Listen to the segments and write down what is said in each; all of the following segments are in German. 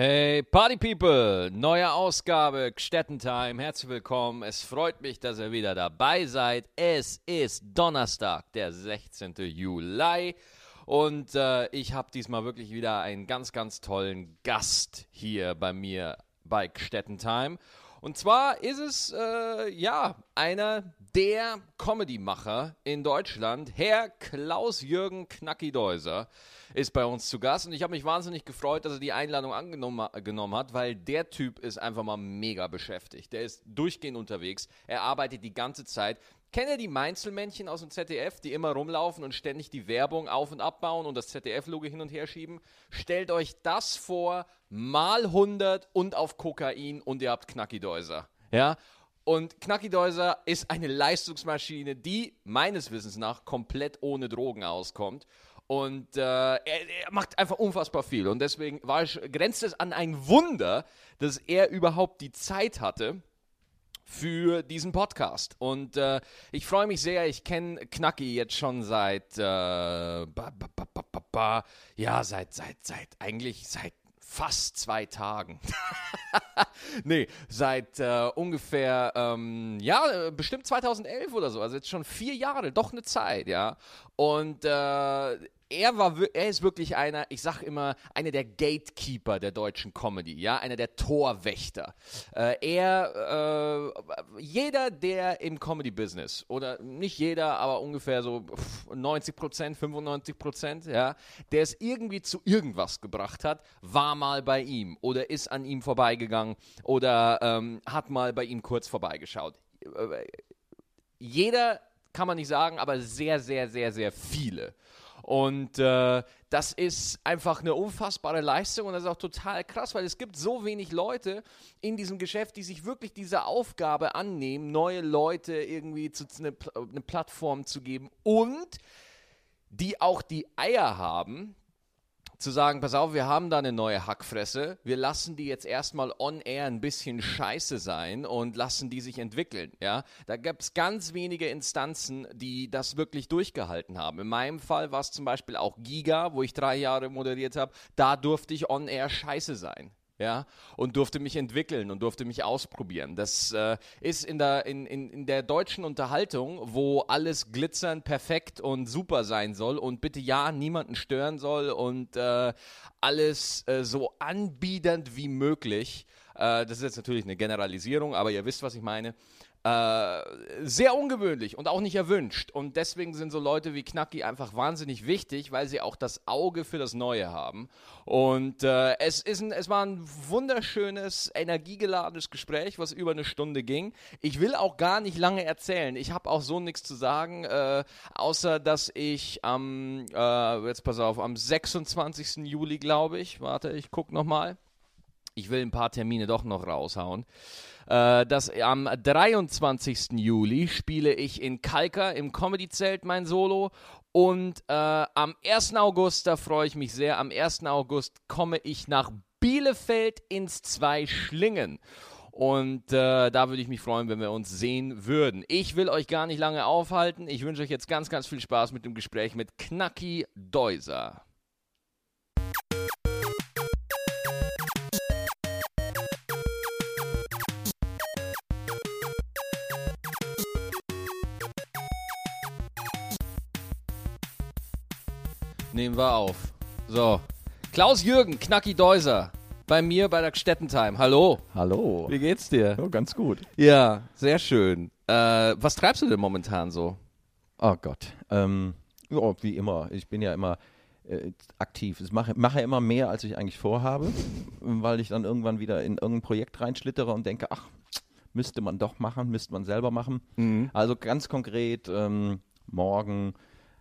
Hey Party People, neue Ausgabe Gstettentime, herzlich willkommen. Es freut mich, dass ihr wieder dabei seid. Es ist Donnerstag, der 16. Juli und äh, ich habe diesmal wirklich wieder einen ganz, ganz tollen Gast hier bei mir bei Gstettentime. Und zwar ist es, äh, ja, einer der Comedy-Macher in Deutschland, Herr Klaus-Jürgen Knacki-Deuser ist bei uns zu Gast und ich habe mich wahnsinnig gefreut, dass er die Einladung angenommen hat, weil der Typ ist einfach mal mega beschäftigt. Der ist durchgehend unterwegs, er arbeitet die ganze Zeit. Kennt ihr die Mainzelmännchen aus dem ZDF, die immer rumlaufen und ständig die Werbung auf und abbauen und das ZDF-Logo hin und her schieben? Stellt euch das vor, mal 100 und auf Kokain und ihr habt Knackidäuser. Ja? Und Knackidäuser ist eine Leistungsmaschine, die meines Wissens nach komplett ohne Drogen auskommt. Und äh, er, er, macht einfach unfassbar viel. Und deswegen war ich, grenzt es an ein Wunder, dass er überhaupt die Zeit hatte für diesen Podcast. Und äh, ich freue mich sehr. Ich kenne Knacki jetzt schon seit, äh, ba, ba, ba, ja, seit, seit, seit, eigentlich seit fast zwei Tagen. nee, seit äh, ungefähr, ähm, ja, bestimmt 2011 oder so. Also jetzt schon vier Jahre, doch eine Zeit, ja. Und äh, er war, er ist wirklich einer, ich sag immer, einer der Gatekeeper der deutschen Comedy, ja, einer der Torwächter. Äh, er, äh, jeder, der im Comedy-Business, oder nicht jeder, aber ungefähr so 90 Prozent, 95 Prozent, ja, der es irgendwie zu irgendwas gebracht hat, war mal bei ihm oder ist an ihm vorbeigegangen oder ähm, hat mal bei ihm kurz vorbeigeschaut. Äh, jeder kann man nicht sagen, aber sehr, sehr, sehr, sehr viele. Und äh, das ist einfach eine unfassbare Leistung und das ist auch total krass, weil es gibt so wenig Leute in diesem Geschäft, die sich wirklich dieser Aufgabe annehmen, neue Leute irgendwie zu, eine, eine Plattform zu geben und die auch die Eier haben, zu sagen, pass auf, wir haben da eine neue Hackfresse, wir lassen die jetzt erstmal on air ein bisschen scheiße sein und lassen die sich entwickeln. Ja? Da gab es ganz wenige Instanzen, die das wirklich durchgehalten haben. In meinem Fall war es zum Beispiel auch Giga, wo ich drei Jahre moderiert habe, da durfte ich on air scheiße sein ja, und durfte mich entwickeln und durfte mich ausprobieren. Das äh, ist in der, in, in, in der deutschen Unterhaltung, wo alles glitzern, perfekt und super sein soll und bitte ja niemanden stören soll und äh, alles äh, so anbiedernd wie möglich. Äh, das ist jetzt natürlich eine Generalisierung, aber ihr wisst, was ich meine. Äh, sehr ungewöhnlich und auch nicht erwünscht. Und deswegen sind so Leute wie Knacki einfach wahnsinnig wichtig, weil sie auch das Auge für das Neue haben. Und äh, es, ist ein, es war ein wunderschönes, energiegeladenes Gespräch, was über eine Stunde ging. Ich will auch gar nicht lange erzählen. Ich habe auch so nichts zu sagen, äh, außer dass ich am, äh, jetzt pass auf, am 26. Juli, glaube ich, warte, ich gucke nochmal. Ich will ein paar Termine doch noch raushauen. Äh, das, am 23. Juli spiele ich in Kalka im Comedy-Zelt mein Solo. Und äh, am 1. August, da freue ich mich sehr, am 1. August komme ich nach Bielefeld ins Zwei Schlingen. Und äh, da würde ich mich freuen, wenn wir uns sehen würden. Ich will euch gar nicht lange aufhalten. Ich wünsche euch jetzt ganz, ganz viel Spaß mit dem Gespräch mit Knacki Deuser. Nehmen wir auf. So. Klaus-Jürgen, Knacki Deuser. Bei mir bei der Stettentime. Hallo. Hallo. Wie geht's dir? Oh, ganz gut. Ja, sehr schön. Äh, was treibst du denn momentan so? Oh Gott. Ähm, ja, wie immer. Ich bin ja immer äh, aktiv. Ich mache, mache immer mehr, als ich eigentlich vorhabe, weil ich dann irgendwann wieder in irgendein Projekt reinschlittere und denke, ach, müsste man doch machen, müsste man selber machen. Mhm. Also ganz konkret, ähm, morgen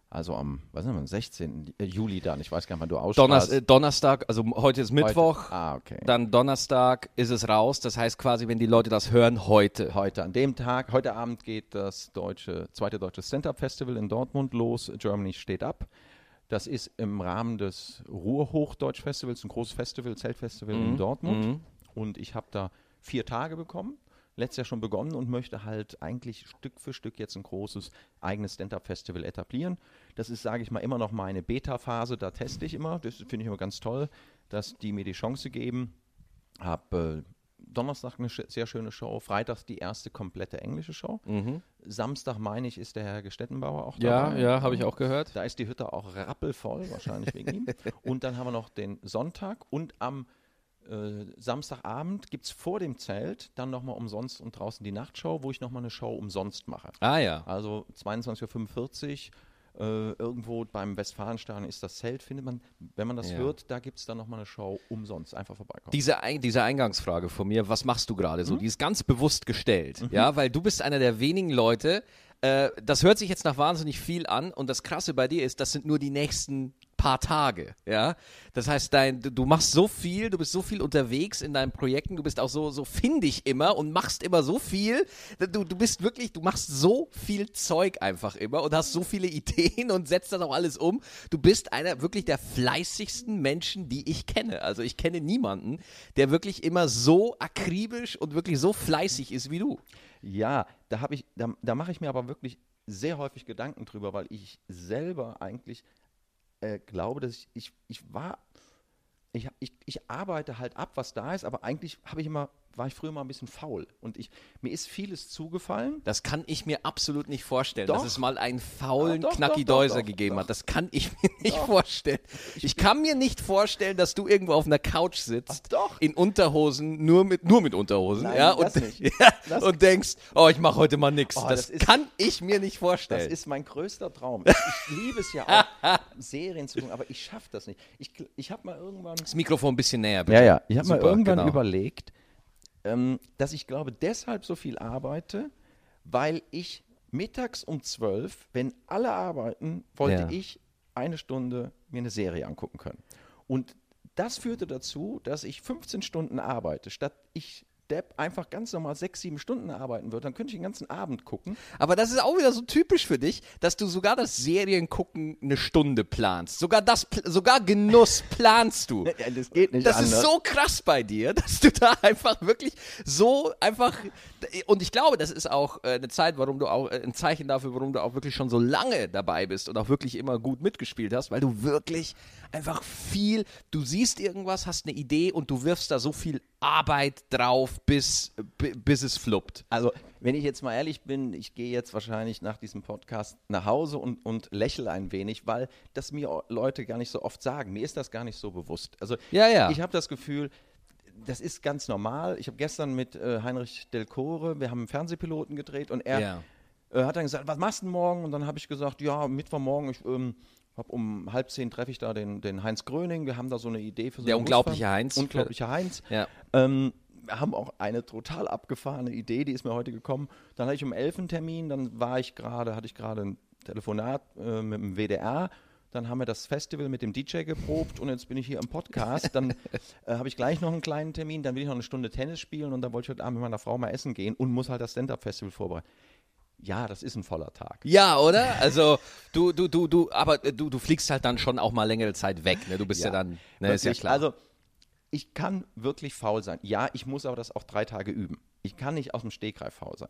also am, was ist das, 16. Juli dann, ich weiß gar nicht, wann du ausstrahlst. Donner, äh, Donnerstag, also heute ist Mittwoch, heute. Ah, okay. dann Donnerstag ist es raus, das heißt quasi, wenn die Leute das hören, heute. Heute, an dem Tag, heute Abend geht das deutsche, zweite deutsche Stand-Up-Festival in Dortmund los, Germany steht ab. Das ist im Rahmen des Ruhrhochdeutsch-Festivals, ein großes Festival, Zeltfestival mhm. in Dortmund. Mhm. Und ich habe da vier Tage bekommen letztes Jahr schon begonnen und möchte halt eigentlich Stück für Stück jetzt ein großes eigenes Stand-Up-Festival etablieren. Das ist, sage ich mal, immer noch meine Beta-Phase, da teste ich immer. Das finde ich immer ganz toll, dass die mir die Chance geben, Habe äh, Donnerstag eine sehr schöne Show, Freitags die erste komplette englische Show. Samstag, meine ich, ist der Herr Gestettenbauer auch Ja, dabei. ja, habe ich auch gehört. Da ist die Hütte auch rappelvoll, wahrscheinlich wegen ihm. Und dann haben wir noch den Sonntag und am äh, Samstagabend gibt es vor dem Zelt dann nochmal umsonst und draußen die Nachtshow, wo ich nochmal eine Show umsonst mache. Ah ja. Also 22.45 Uhr. Äh, irgendwo beim Westfalenstadion ist das Zelt, findet man, wenn man das Ja. hört, da gibt es dann nochmal eine Show umsonst. Einfach vorbeikommen. Diese, Ein diese Eingangsfrage von mir, was machst du gerade so, die ist ganz bewusst gestellt, ja, weil du bist einer der wenigen Leute, äh, das hört sich jetzt nach wahnsinnig viel an und das Krasse bei dir ist, das sind nur die nächsten paar Tage, ja. Das heißt, dein, du, machst so viel, du bist so viel unterwegs in deinen Projekten, du bist auch so, so findig immer und machst immer so viel. Du, du bist wirklich, du machst so viel Zeug einfach immer und hast so viele Ideen und setzt das auch alles um. Du bist einer wirklich der fleißigsten Menschen, die ich kenne. Also ich kenne niemanden, der wirklich immer so akribisch und wirklich so fleißig ist wie du. Ja, da habe ich, da, da mache ich mir aber wirklich sehr häufig Gedanken drüber, weil ich selber eigentlich äh, glaube, dass ich, ich, ich war, ich, ich, ich arbeite halt ab, was da ist, aber eigentlich habe ich immer, war ich früher mal ein bisschen faul und ich, mir ist vieles zugefallen. Das kann ich mir absolut nicht vorstellen, Doch. dass es mal einen faulen doch, Knacki doch, doch, Deuser doch, gegeben doch. hat. Das kann ich mir nicht vorstellen. Ich kann mir nicht vorstellen, dass du irgendwo auf einer Couch sitzt, Ach, doch. in Unterhosen, nur mit, nur mit Unterhosen, Nein, ja, das und, nicht. Ja, Das- und denkst, oh, ich mache heute mal nichts. Oh, das das ist- kann ich mir nicht Das vorstellen. ist mein größter Traum. Ich, liebe es ja auch, Serien zu gucken, aber ich schaffe das nicht. Ich, ich habe mal irgendwann das Mikrofon ein bisschen näher, bitte. Ja, ja. Ich habe mal irgendwann genau. überlegt, ähm, dass ich glaube, deshalb so viel arbeite, weil ich mittags um zwölf, wenn alle arbeiten, wollte Ja. ich eine Stunde mir eine Serie angucken können. Und das führte dazu, dass ich 15 Stunden arbeite, statt ich Depp einfach ganz normal sechs, sieben Stunden arbeiten würde, dann könnte ich den ganzen Abend gucken. Aber das ist auch wieder so typisch für dich, dass du sogar das Seriengucken eine Stunde planst. Sogar das, sogar Genuss planst du. Das geht nicht Das ist so krass bei dir, dass du da einfach wirklich so einfach und ich glaube, das ist auch äh, eine Zeit, warum du auch äh, ein Zeichen dafür, warum du auch wirklich schon so lange dabei bist und auch wirklich immer gut mitgespielt hast, weil du wirklich einfach viel, du siehst irgendwas, hast eine Idee und du wirfst da so viel Arbeit drauf, bis bi- bis es fluppt. Also, wenn ich jetzt mal ehrlich bin, ich gehe jetzt wahrscheinlich nach diesem Podcast nach Hause und, und lächle ein wenig, weil das mir Leute gar nicht so oft sagen. Mir ist das gar nicht so bewusst. Also, Ja, ja. ich habe das Gefühl, das ist ganz normal. Ich habe gestern mit äh, Heinrich Delcore, wir haben einen Fernsehpiloten gedreht und er Ja. äh, hat dann gesagt, was machst du morgen? Und dann habe ich gesagt, ja, Mittwochmorgen, ich ähm, hab um halb zehn treffe ich da den, den Heinz Gröning. Wir haben da so eine Idee für so Der unglaubliche. Heinz. Unglaubliche Heinz. Ja. Ähm, wir haben auch eine total abgefahrene Idee, die ist mir heute gekommen. Dann hatte ich um 11 einen Termin, dann war ich gerade, hatte ich gerade ein Telefonat äh, mit dem WDR. Dann haben wir das Festival mit dem DJ geprobt und jetzt bin ich hier im Podcast. Dann äh, habe ich gleich noch einen kleinen Termin, dann will ich noch eine Stunde Tennis spielen und dann wollte ich heute Abend mit meiner Frau mal essen gehen und muss halt das Stand-Up-Festival vorbereiten. Ja, das ist ein voller Tag. Ja, oder? Also du, du, du, du, aber äh, du, du fliegst halt dann schon auch mal längere Zeit weg, ne? Du bist ja, Ja, dann, ne, ist ja klar. Also, ich kann wirklich faul sein. Ja, ich muss aber das auch drei Tage üben. Ich kann nicht aus dem Stegreif faul sein.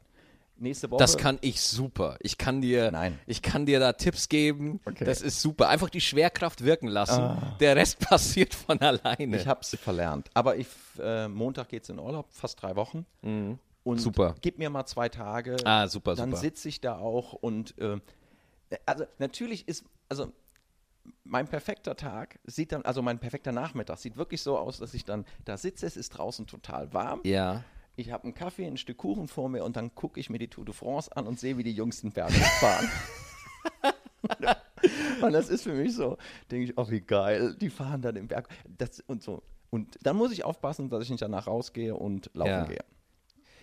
Nächste Woche. das kann ich super. Ich kann dir, Nein. ich kann dir da Tipps geben. Okay. Das ist super. Einfach die Schwerkraft wirken lassen. Der Rest passiert von alleine. Ich habe es verlernt. Aber ich, äh, Montag geht es in Urlaub, fast drei Wochen. Und Mhm. Super. Gib mir mal zwei Tage. Ah, super, Dann super. sitze ich da auch und äh, also natürlich ist, also mein perfekter Tag sieht dann, also mein perfekter Nachmittag sieht wirklich so aus, dass ich dann da sitze, es ist draußen total warm. ja. Ich habe einen Kaffee, ein Stück Kuchen vor mir und dann gucke ich mir die Tour de France an und sehe, wie die Jungs den Berg fahren. und das ist für mich so, denke ich, oh wie geil, die fahren da den Berg das, und so. Und dann muss ich aufpassen, dass ich nicht danach rausgehe und laufen Ja. gehe.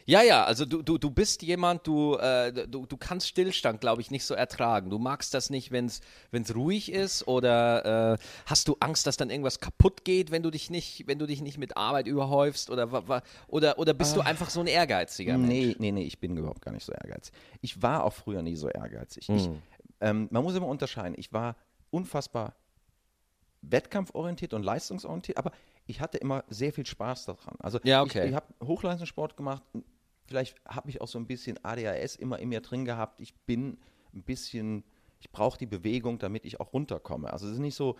Ja, ja, also du, du, du bist jemand, du, äh, du, du kannst Stillstand, glaube ich, nicht so ertragen. Du magst das nicht, wenn es ruhig ist oder äh, hast du Angst, dass dann irgendwas kaputt geht, wenn du dich nicht, wenn du dich nicht mit Arbeit überhäufst oder, oder, oder bist du einfach so ein ehrgeiziger Mensch? Nee, nee, nee, ich bin überhaupt gar nicht so ehrgeizig. Ich war auch früher nie so ehrgeizig. Ich, ähm, man muss immer unterscheiden. Ich war unfassbar wettkampforientiert und leistungsorientiert, aber ich hatte immer sehr viel Spaß daran. Also Ja, okay. ich, ich habe Hochleistungssport gemacht. Vielleicht habe ich auch so ein bisschen ADHS immer in mir drin gehabt. Ich bin ein bisschen, ich brauche die Bewegung, damit ich auch runterkomme. Also es ist nicht so,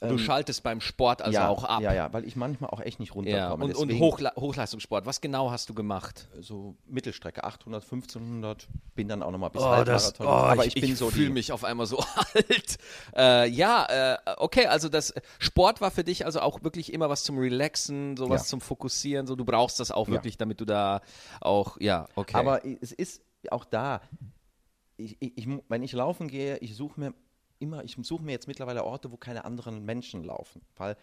Du schaltest beim Sport also ja, auch ab. Ja, ja, weil ich manchmal auch echt nicht Ja, runterkomme. und, und Deswegen Hochla Hochleistungssport, was genau hast du gemacht? so Mittelstrecke, 800, 1500, bin dann auch nochmal bis Oh, Halbmarathon. aber ich, bin so fühle mich auf einmal so alt. Äh, ja, äh, okay, also das Sport war für dich also auch wirklich immer was zum Relaxen, sowas Ja. zum Fokussieren, so du brauchst das auch wirklich, damit du da auch, ja, okay. Aber es ist auch da, ich, ich, ich, wenn ich laufen gehe, ich suche mir immer, ich suche mir jetzt mittlerweile Orte, wo keine anderen Menschen laufen, weil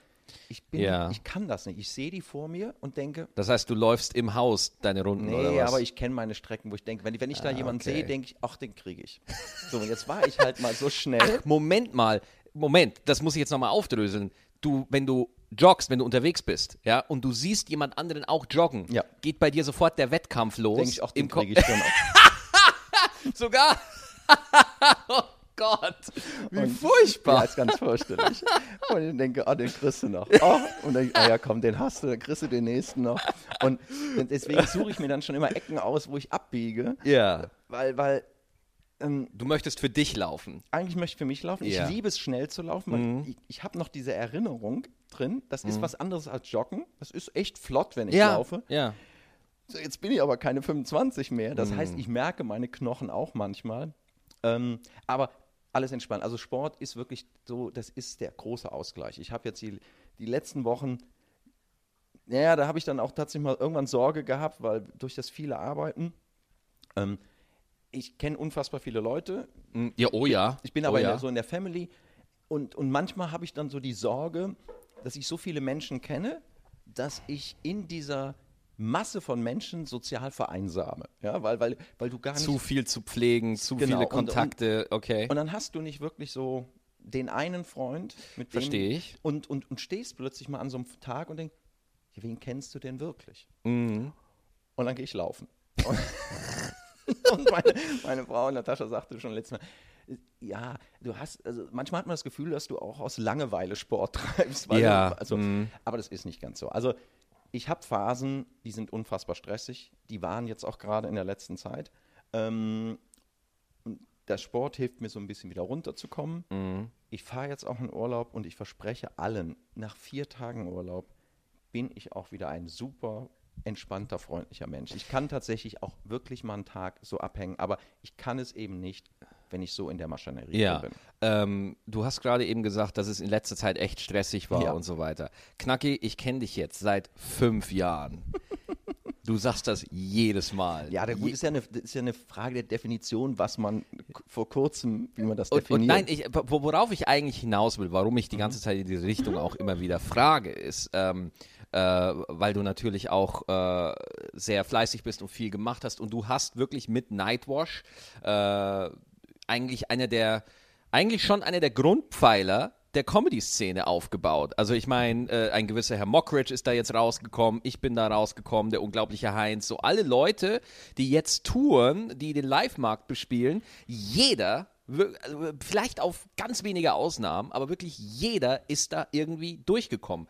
ich bin, Ja. ich kann das nicht. Ich sehe die vor mir und denke, das heißt, du läufst im Haus deine Runden oder nee, was? aber ich kenne meine Strecken, wo ich denke, wenn, wenn ich da jemanden okay. sehe, denke ich, ach, den kriege ich. So, und jetzt war ich halt mal so schnell. Moment mal, Moment, das muss ich jetzt nochmal aufdröseln. Du, wenn du joggst, wenn du unterwegs bist, ja, und du siehst jemand anderen auch joggen, Ja. geht bei dir sofort der Wettkampf los. denke ich, ach, den kriege ich schon auch. Sogar. oh Gott, wie Und- furchtbar. Ja, ist ganz fürchterlich. Und ich denke, ah, den kriegst du noch. Oh, und dann, ah ja, komm, den hast du, dann kriegst du den nächsten noch. Und deswegen suche ich mir dann schon immer Ecken aus, wo ich abbiege, Ja. weil, weil ähm, Du möchtest für dich laufen. eigentlich möchte ich für mich laufen. Ja. Ich liebe es, schnell zu laufen, weil ich, ich habe noch diese Erinnerung drin. Das ist was anderes als Joggen. Das ist echt flott, wenn ich laufe. Ja. So, jetzt bin ich aber keine 25 mehr. Das heißt, ich merke meine Knochen auch manchmal. Ähm, aber alles entspannt. Also Sport ist wirklich so, das ist der große Ausgleich. Ich habe jetzt die, die letzten Wochen, naja, da habe ich dann auch tatsächlich mal irgendwann Sorge gehabt, weil durch das viele Arbeiten, ähm, ich kenne unfassbar viele Leute, Mm, Ja, oh ja. ich bin oh aber in ja. der, so in der Family und, und manchmal habe ich dann so die Sorge, dass ich so viele Menschen kenne, dass ich in dieser Masse von Menschen sozial vereinsame. Ja, weil, weil, weil du gar nicht. zu viel zu pflegen, zu Genau, viele und- und- Kontakte, okay. und dann hast du nicht wirklich so den einen Freund, mit dem. Verstehe ich. Und, und, und stehst plötzlich mal an so einem Tag und denkst, wen kennst du denn wirklich? Mhm. Und dann gehe ich laufen. Und, und meine, meine Frau Natascha sagte schon letztes Mal, ja, du hast, also manchmal hat man das Gefühl, dass du auch aus Langeweile Sport treibst. Ja, Du, also, mhm. Aber das ist nicht ganz so. Also ich habe Phasen, die sind unfassbar stressig. Die waren jetzt auch gerade in der letzten Zeit. Ähm, der Sport hilft mir so ein bisschen wieder runterzukommen. Mhm. Ich fahre jetzt auch in Urlaub und ich verspreche allen, nach vier Tagen Urlaub bin ich auch wieder ein super entspannter, freundlicher Mensch. Ich kann tatsächlich auch wirklich mal einen Tag so abhängen, aber ich kann es eben nicht, wenn ich so in der Maschinerie Ja, bin. ähm, du hast gerade eben gesagt, dass es in letzter Zeit echt stressig war Ja. und so weiter. Knacki, ich kenne dich jetzt seit fünf Jahren. Du sagst das jedes Mal. Ja, der gut Je- ist ja, eine, das ist ja eine Frage der Definition, was man vor kurzem, wie man das Und, definiert. und nein, ich, wo- worauf ich eigentlich hinaus will, warum ich die Mhm. ganze Zeit in diese Richtung auch immer wieder frage, ist, ähm, äh, weil du natürlich auch äh, sehr fleißig bist und viel gemacht hast und du hast wirklich mit Nightwash äh, eigentlich einer der, eigentlich schon einer der Grundpfeiler der Comedy-Szene aufgebaut. Also ich meine, äh, ein gewisser Herr Mockridge ist da jetzt rausgekommen, ich bin da rausgekommen, der unglaubliche Heinz, so alle Leute, die jetzt touren, die den Live-Markt bespielen, jeder also vielleicht auf ganz wenige Ausnahmen, aber wirklich jeder ist da irgendwie durchgekommen.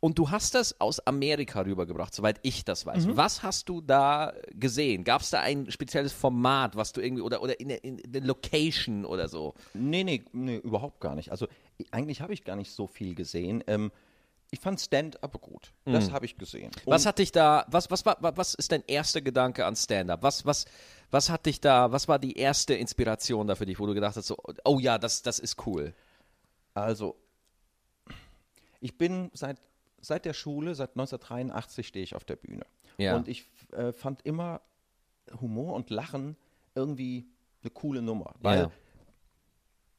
Und du hast das aus Amerika rübergebracht, soweit ich das weiß. Mhm. Was hast du da gesehen? Gab es da ein spezielles Format, was du irgendwie, oder, oder in der, in der Location oder so? Nee, nee, nee, überhaupt gar nicht. Also eigentlich habe ich gar nicht so viel gesehen. Ähm, ich fand Stand-up gut. Das habe ich gesehen. Mhm. Was Und hat dich da, was, was, war, was ist dein erster Gedanke an Stand-up? Was, was, was hat dich da, was war die erste Inspiration da für dich, wo du gedacht hast, so, oh ja, das, das ist cool? also, ich bin seit, seit der Schule, seit 1983 stehe ich auf der Bühne. Ja. Und ich äh, fand immer Humor und Lachen irgendwie eine coole Nummer. Weil Ja.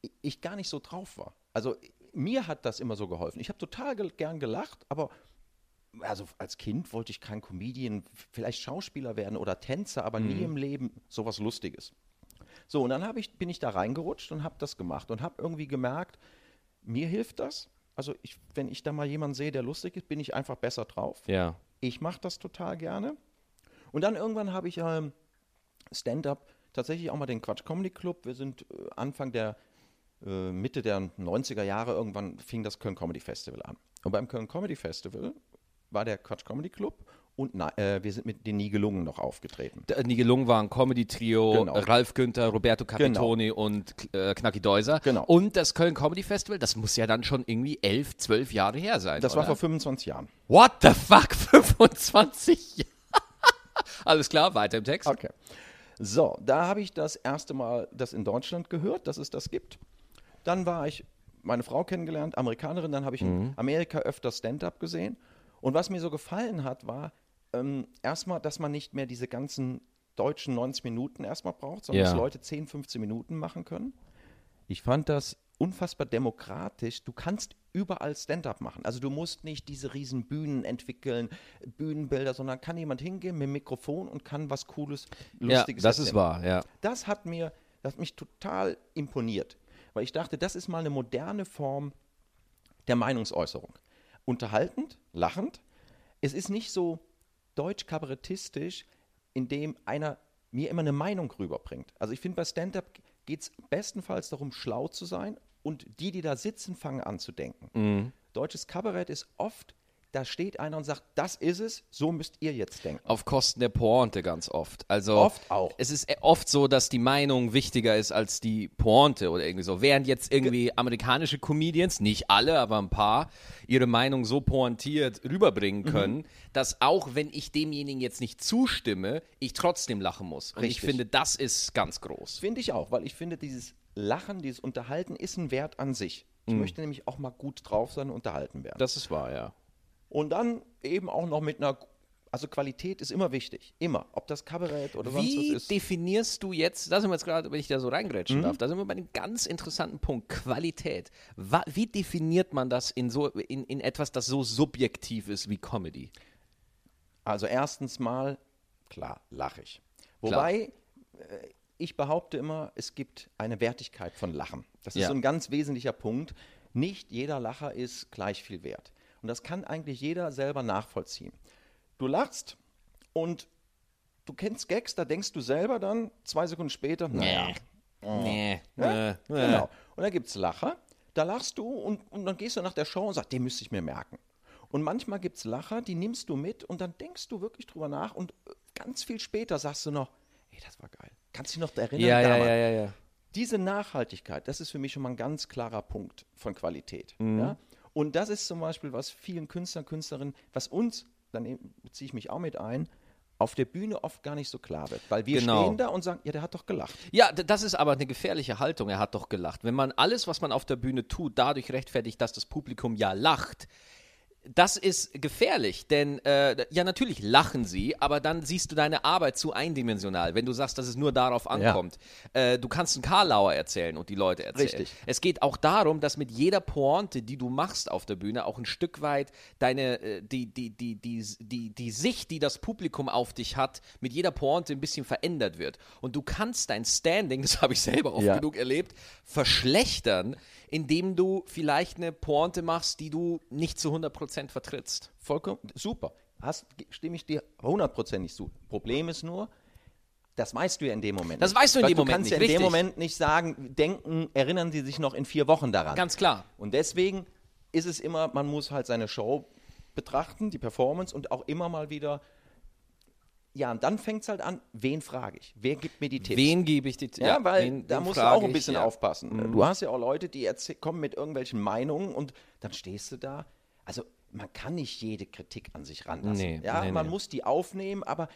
ich- ich gar nicht so drauf war. Also mir hat das immer so geholfen. Ich habe total ge gern gelacht, aber also als Kind wollte ich kein Comedian, vielleicht Schauspieler werden oder Tänzer, aber nie im Leben sowas Lustiges. So, und dann ich, bin ich da reingerutscht und habe das gemacht und habe irgendwie gemerkt, mir hilft das. Also ich, wenn ich da mal jemanden sehe, der lustig ist, bin ich einfach besser drauf. Ja. Ich mache das total gerne. Und dann irgendwann habe ich ähm, Stand-up tatsächlich auch mal den Quatsch Comedy Club. Wir sind äh, Anfang der äh, Mitte der 90er Jahre irgendwann fing das Köln Comedy Festival an. Und beim Köln Comedy Festival war der Quatsch Comedy Club und na, äh, wir sind mit den Nibelungen noch aufgetreten. Der Nibelungen war ein Comedy-Trio, Genau. Ralf Günther, Roberto Capitoni und äh, Knacki Deuser. Genau. Und das Köln Comedy Festival, das muss ja dann schon irgendwie elf, zwölf Jahre her sein. Das oder? war vor 25 Jahren. What the fuck? 25 Jahre? Alles klar, weiter im Text. Okay. So, da habe ich das erste Mal das in Deutschland gehört, dass es das gibt. Dann war ich meine Frau kennengelernt, Amerikanerin, dann habe ich in Amerika öfter Stand-up gesehen. Und was mir so gefallen hat, war ähm, erstmal, dass man nicht mehr diese ganzen deutschen 90 Minuten erstmal braucht, sondern Ja. dass Leute 10, 15 Minuten machen können. Ich fand das unfassbar demokratisch. Du kannst überall Stand-up machen. Also du musst nicht diese riesen Bühnen entwickeln, Bühnenbilder, sondern kann jemand hingehen mit dem Mikrofon und kann was Cooles, Ja, Lustiges das ist erzählen. wahr, ja. Das hat mir, das hat mich total imponiert, weil ich dachte, das ist mal eine moderne Form der Meinungsäußerung. Unterhaltend, lachend. Es ist nicht so deutsch-kabarettistisch, indem einer mir immer eine Meinung rüberbringt. Also ich finde, bei Stand-up geht es bestenfalls darum, schlau zu sein und die, die da sitzen, fangen an zu denken. Mhm. Deutsches Kabarett ist oft, da steht einer und sagt, das ist es, so müsst ihr jetzt denken. Auf Kosten der Pointe ganz oft. Also Oft auch. Es ist oft so, dass die Meinung wichtiger ist als die Pointe oder irgendwie so. Während jetzt irgendwie amerikanische Comedians, nicht alle, aber ein paar, ihre Meinung so pointiert rüberbringen Mhm. können, dass auch wenn ich demjenigen jetzt nicht zustimme, ich trotzdem lachen muss. Und ich Richtig. finde, das ist ganz groß. Finde ich auch, weil ich finde, dieses Lachen, dieses Unterhalten ist ein Wert an sich. Ich möchte nämlich auch mal gut drauf sein und unterhalten werden. Das ist wahr, ja. Und dann eben auch noch mit einer, also Qualität ist immer wichtig, immer. Ob das Kabarett oder sonst Wie was ist. definierst du jetzt, da sind wir jetzt gerade, wenn ich da so reingrätschen Mhm. darf, da sind wir bei einem ganz interessanten Punkt, Qualität. Wie definiert man das in, so, in, in etwas, das so subjektiv ist wie Comedy? Also erstens mal, klar, lache ich. Wobei, äh, ich behaupte immer, es gibt eine Wertigkeit von Lachen. Das ist Ja. so ein ganz wesentlicher Punkt. Nicht jeder Lacher ist gleich viel wert. Und das kann eigentlich jeder selber nachvollziehen. Du lachst und du kennst Gags, da denkst du selber dann zwei Sekunden später, naja, Nee. Ja? Äh, äh. Genau. Und da gibt es Lacher, da lachst du und, und dann gehst du nach der Show und sagst, den müsste ich mir merken. Und manchmal gibt es Lacher, die nimmst du mit und dann denkst du wirklich drüber nach und äh, ganz viel später sagst du noch, ey, das war geil. Kannst du dich noch erinnern? Ja, ja, ja, ja, ja. Diese Nachhaltigkeit, das ist für mich schon mal ein ganz klarer Punkt von Qualität. Mhm. Ja? Und das ist zum Beispiel, was vielen Künstlern, Künstlerinnen, was uns, dann beziehe ich mich auch mit ein, auf der Bühne oft gar nicht so klar wird. Weil wir Genau. stehen da und sagen, ja, der hat doch gelacht. Ja, das ist aber eine gefährliche Haltung. Er hat doch gelacht. Wenn man alles, was man auf der Bühne tut, dadurch rechtfertigt, dass das Publikum ja lacht, das ist gefährlich, denn äh, ja natürlich lachen sie, aber dann siehst du deine Arbeit zu eindimensional, wenn du sagst, dass es nur darauf ankommt. Äh, du kannst einen Karlauer erzählen und die Leute erzählen. Richtig. Es geht auch darum, dass mit jeder Pointe, die du machst auf der Bühne, auch ein Stück weit deine äh, die, die, die, die, die, die Sicht, die das Publikum auf dich hat, mit jeder Pointe ein bisschen verändert wird. Und du kannst dein Standing, das habe ich selber oft Ja. genug erlebt, verschlechtern, indem du vielleicht eine Pointe machst, die du nicht zu 100% vertrittst. Vollkommen super. Hast, stimme ich dir hundertprozentig zu. Problem ist nur, das weißt du ja in dem Moment. Das nicht. weißt du in Weil dem du Moment kannst nicht, ja in dem richtig. Moment nicht sagen, denken, erinnern Sie sich noch in vier Wochen daran. Ganz klar. Und deswegen ist es immer, man muss halt seine Show betrachten, die Performance und auch immer mal wieder. Ja, und dann fängt es halt an, wen frage ich? Wer gibt mir die Tipps? Wen gebe ich die Ja, weil wen- da wen musst du auch ein ich? bisschen Ja. Mhm. aufpassen. Du hast ja auch Leute, die kommen mit irgendwelchen Meinungen und dann stehst du da. Also man kann nicht jede Kritik an sich ranlassen. Nee, ja, nee, man nee. muss die aufnehmen, aber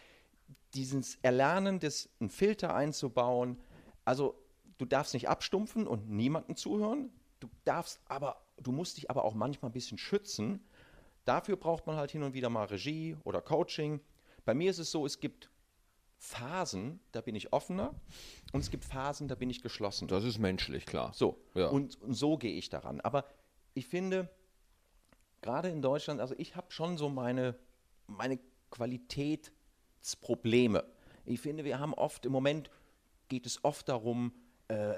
dieses Erlernen, des, einen Filter einzubauen, also du darfst nicht abstumpfen und niemandem zuhören. Du darfst aber, du musst dich aber auch manchmal ein bisschen schützen. Dafür braucht man halt hin und wieder mal Regie oder Coaching. Bei mir ist es so, es gibt Phasen, da bin ich offener und es gibt Phasen, da bin ich geschlossen. Das ist menschlich, klar. So, Ja. und, und so gehe ich daran. Aber ich finde, gerade in Deutschland, also ich habe schon so meine, meine Qualitätsprobleme. Ich finde, wir haben oft, im Moment geht es oft darum, äh,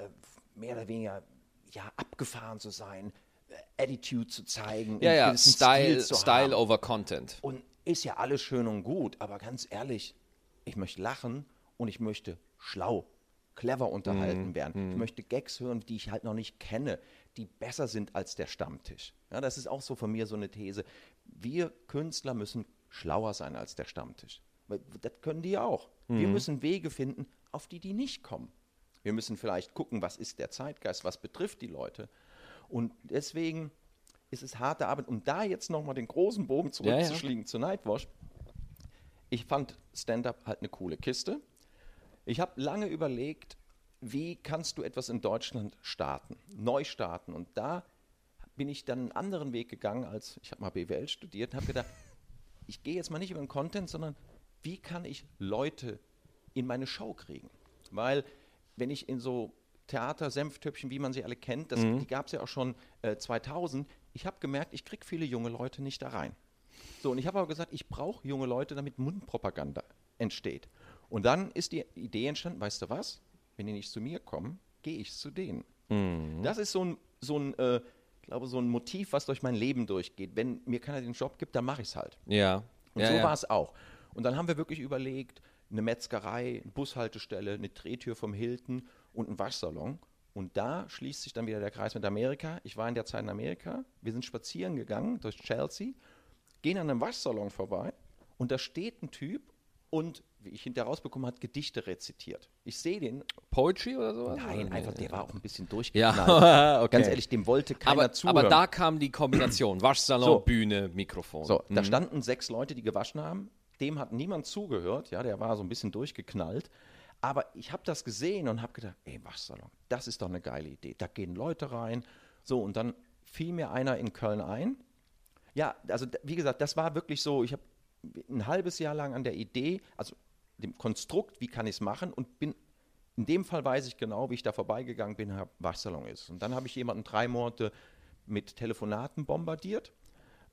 mehr oder weniger ja, abgefahren zu sein, äh, Attitude zu zeigen, Ja, ja, Style, Style over Content. Und ist ja alles schön und gut, aber ganz ehrlich, ich möchte lachen und ich möchte schlau, clever unterhalten werden. Ich möchte Gags hören, die ich halt noch nicht kenne, die besser sind als der Stammtisch. Ja, das ist auch so von mir so eine These. wir Künstler müssen schlauer sein als der Stammtisch. Das können die auch. Wir müssen Wege finden, auf die die nicht kommen. Wir müssen vielleicht gucken, was ist der Zeitgeist, was betrifft die Leute. Und deswegen ist es harte Arbeit. Um da jetzt nochmal den großen Bogen Ja, ja. zurückzuschlagen zu Nightwash. Ich fand Stand-up halt eine coole Kiste. Ich habe lange überlegt, wie kannst du etwas in Deutschland starten, neu starten. Und da bin ich dann einen anderen Weg gegangen, als ich habe mal BWL studiert und habe gedacht, ich gehe jetzt mal nicht über den Content, sondern wie kann ich Leute in meine Show kriegen? Weil wenn ich in so Theater, Senftöpfchen, wie man sie alle kennt, das, die gab es ja auch schon äh, 2000, ich habe gemerkt, ich kriege viele junge Leute nicht da rein. So, und ich habe aber gesagt, ich brauche junge Leute, damit Mundpropaganda entsteht. Und dann ist die Idee entstanden, weißt du was? Wenn die nicht zu mir kommen, gehe ich zu denen. Das ist so ein, so ein äh, glaube, so ein Motiv, was durch mein Leben durchgeht. Wenn mir keiner den Job gibt, dann mache ich es halt. Ja. Und ja, so ja. war es auch. Und dann haben wir wirklich überlegt, eine Metzgerei, eine Bushaltestelle, eine Drehtür vom Hilton und ein Waschsalon. Und da schließt sich dann wieder der Kreis mit Amerika. Ich war in der Zeit in Amerika. Wir sind spazieren gegangen durch Chelsea, gehen an einem Waschsalon vorbei und da steht ein Typ und, wie ich hinterher rausbekommen hat, Gedichte rezitiert. Ich sehe den. Poetry oder sowas? Nein, Oder? einfach, der war auch ein bisschen durchgeknallt. Ja, okay. Ganz ehrlich, dem wollte keiner aber, zuhören. aber da kam die Kombination: Waschsalon, So. Bühne, Mikrofon. So, da standen sechs Leute, die gewaschen haben. Dem hat niemand zugehört. Ja, der war so ein bisschen durchgeknallt. Aber ich habe das gesehen und habe gedacht, ey, Waschsalon, das ist doch eine geile Idee. Da gehen Leute rein. So, und dann fiel mir einer in Köln ein. Ja, also wie gesagt, das war wirklich so, ich habe ein halbes Jahr lang an der Idee, also dem Konstrukt, wie kann ich es machen und bin, in dem Fall weiß ich genau, wie ich da vorbeigegangen bin, hab, Waschsalon ist. Und dann habe ich jemanden drei Monate mit Telefonaten bombardiert,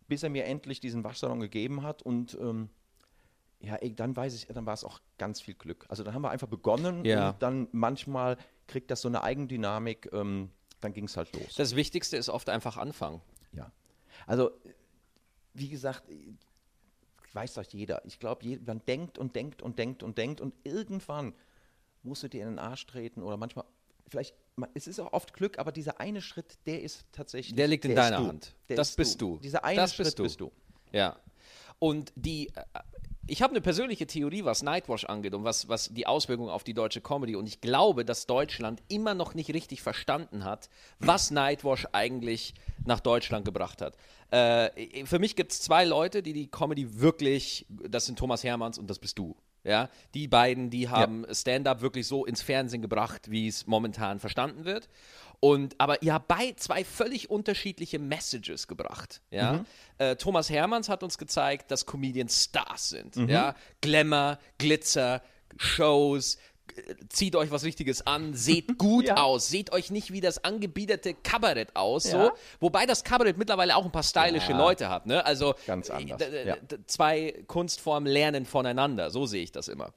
bis er mir endlich diesen Waschsalon gegeben hat und ähm, ja, ey, dann weiß ich, dann war es auch ganz viel Glück. Also dann haben wir einfach begonnen Ja. und dann manchmal kriegt das so eine Eigendynamik, ähm, dann ging es halt los. Das Wichtigste ist oft einfach anfangen. Ja. Also, wie gesagt, weiß doch jeder. Ich glaube, man denkt und denkt und denkt und denkt und irgendwann musst du dir in den Arsch treten oder manchmal, vielleicht, es ist auch oft Glück, aber dieser eine Schritt, der ist tatsächlich. Der liegt in der deiner du. Hand. Der das ist bist du. Dieser eine das Schritt bist du. bist du. Ja. Und die, ich habe eine persönliche Theorie, was Nightwash angeht und was, was die Auswirkungen auf die deutsche Comedy. Und ich glaube, dass Deutschland immer noch nicht richtig verstanden hat, was Nightwash eigentlich nach Deutschland gebracht hat. Äh, für mich gibt es zwei Leute, die die Comedy wirklich, das sind Thomas Hermanns und das bist du. Ja, die beiden, die haben Stand-up wirklich so ins Fernsehen gebracht, wie es momentan verstanden wird. Und aber ihr habt bei zwei völlig unterschiedliche Messages gebracht. Ja, äh, Thomas Hermanns hat uns gezeigt, dass Comedians Stars sind. Ja, Glamour, Glitzer, Shows. Zieht euch was Richtiges an, seht gut Ja. aus, seht euch nicht wie das angebiederte Kabarett aus, Ja. so. Wobei das Kabarett mittlerweile auch ein paar stylische Ja. Leute hat, ne? Also Ganz anders, äh, d- zwei Kunstformen lernen voneinander, so sehe ich das immer.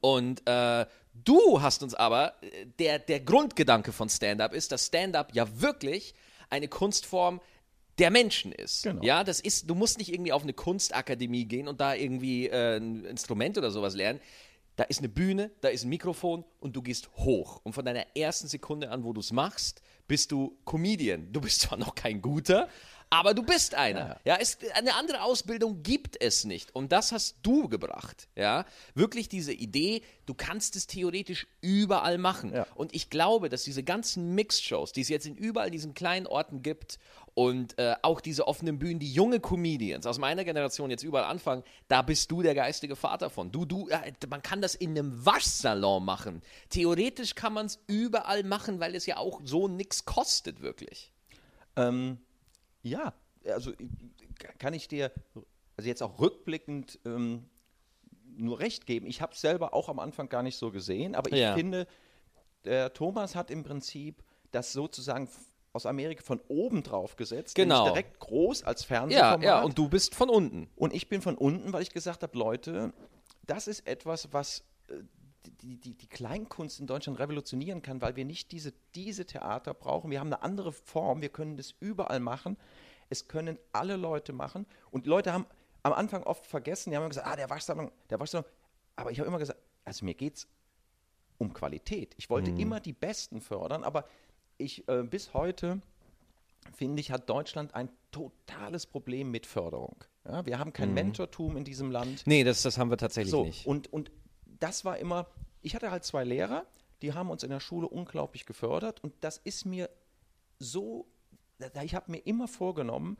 Und äh, du hast uns aber, äh, der, der Grundgedanke von Stand-up ist, dass Stand-up ja wirklich eine Kunstform der Menschen ist. Genau. Ja, das ist, du musst nicht irgendwie auf eine Kunstakademie gehen und da irgendwie äh, ein Instrument oder sowas lernen. Da ist eine Bühne, da ist ein Mikrofon und du gehst hoch. Und von deiner ersten Sekunde an, wo du es machst, bist du Comedian. Du bist zwar noch kein guter, aber du bist einer. Ja, es, eine andere Ausbildung gibt es nicht. Und das hast du gebracht. Ja, wirklich diese Idee, du kannst es theoretisch überall machen. Ja. Und ich glaube, dass diese ganzen Mixed-Shows, die es jetzt in überall diesen kleinen Orten gibt und äh, auch diese offenen Bühnen, die junge Comedians aus meiner Generation jetzt überall anfangen, da bist du der geistige Vater von. Du, du, äh, man kann das in einem Waschsalon machen. Theoretisch kann man es überall machen, weil es ja auch so nichts kostet, wirklich. Ähm, ja, also äh, kann ich dir also jetzt auch rückblickend ähm, nur recht geben. Ich habe es selber auch am Anfang gar nicht so gesehen, aber ich Ja. finde, der Thomas hat im Prinzip das sozusagen aus Amerika von oben drauf gesetzt, Genau. direkt groß als Ja, Fernsehformat. ja, und du bist von unten. Und ich bin von unten, weil ich gesagt habe, Leute, das ist etwas, was äh, die, die, die Kleinkunst in Deutschland revolutionieren kann, weil wir nicht diese, diese Theater brauchen. Wir haben eine andere Form, wir können das überall machen. Es können alle Leute machen. Und Leute haben am Anfang oft vergessen, die haben immer gesagt, ah, der Waschsalon, der Waschsalon. Aber ich habe immer gesagt, also mir geht es um Qualität. Ich wollte immer die Besten fördern, aber ich äh, bis heute finde ich, hat Deutschland ein totales Problem mit Förderung. Ja, wir haben kein Mhm. Mentortum in diesem Land. Nee, das, das haben wir tatsächlich So, nicht. und, und das war immer, ich hatte halt zwei Lehrer, die haben uns in der Schule unglaublich gefördert und das ist mir so, ich habe mir immer vorgenommen,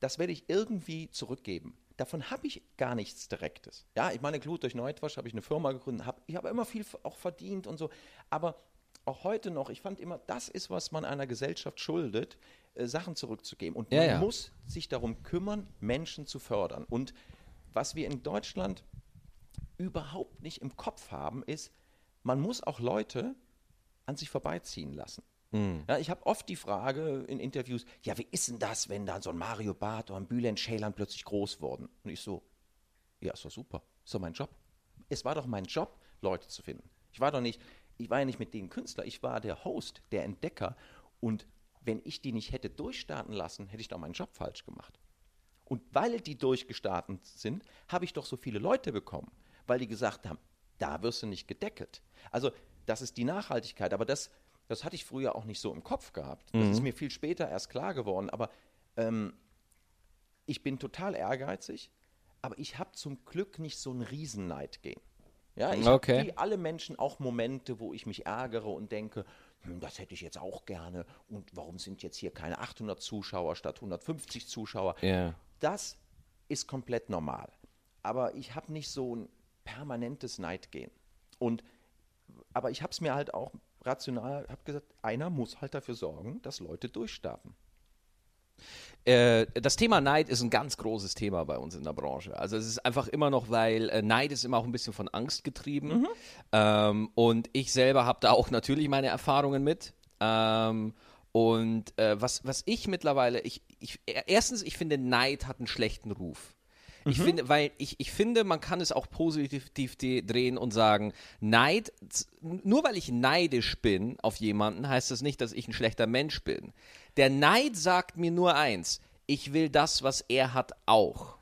das werde ich irgendwie zurückgeben. Davon habe ich gar nichts Direktes. Ja, ich meine, Glut durch Neutwasch habe ich eine Firma gegründet, hab, ich habe immer viel auch verdient und so, aber auch heute noch, ich fand immer, das ist, was man einer Gesellschaft schuldet, äh, Sachen zurückzugeben. Und Ja, man ja. muss sich darum kümmern, Menschen zu fördern. Und was wir in Deutschland überhaupt nicht im Kopf haben, ist, man muss auch Leute an sich vorbeiziehen lassen. Ja, ich habe oft die Frage in Interviews, ja, wie ist denn das, wenn da so ein Mario Barth oder ein Bülent Ceylan plötzlich groß wurden? Und ich so, ja, ist doch super, ist doch mein Job. Es war doch mein Job, Leute zu finden. Ich war doch nicht, ich war ja nicht mit denen Künstler, ich war der Host, der Entdecker. Und wenn ich die nicht hätte durchstarten lassen, hätte ich doch meinen Job falsch gemacht. Und weil die durchgestartet sind, habe ich doch so viele Leute bekommen, weil die gesagt haben, da wirst du nicht gedeckelt. Also das ist die Nachhaltigkeit, aber das, das hatte ich früher auch nicht so im Kopf gehabt. Das ist mir viel später erst klar geworden, aber ähm, ich bin total ehrgeizig, aber ich habe zum Glück nicht so einen Riesenneid gehen. Ja, ich Okay. habe wie alle Menschen auch Momente, wo ich mich ärgere und denke, hm, das hätte ich jetzt auch gerne und warum sind jetzt hier keine 800 Zuschauer statt 150 Zuschauer? Ja. Das ist komplett normal. Aber ich habe nicht so ein permanentes Neidgehen. Und, aber ich habe es mir halt auch rational, habe gesagt, einer muss halt dafür sorgen, dass Leute durchstarten. Äh, das Thema Neid ist ein ganz großes Thema bei uns in der Branche. Also es ist einfach immer noch, weil äh, Neid ist immer auch ein bisschen von Angst getrieben. Ähm, und ich selber habe da auch natürlich meine Erfahrungen mit. Ähm, und äh, was, was ich mittlerweile, ich, ich, erstens, ich finde, Neid hat einen schlechten Ruf. Ich finde, weil ich, ich finde, man kann es auch positiv drehen und sagen, Neid, nur weil ich neidisch bin auf jemanden, heißt das nicht, dass ich ein schlechter Mensch bin. Der Neid sagt mir nur eins, ich will das, was er hat, auch.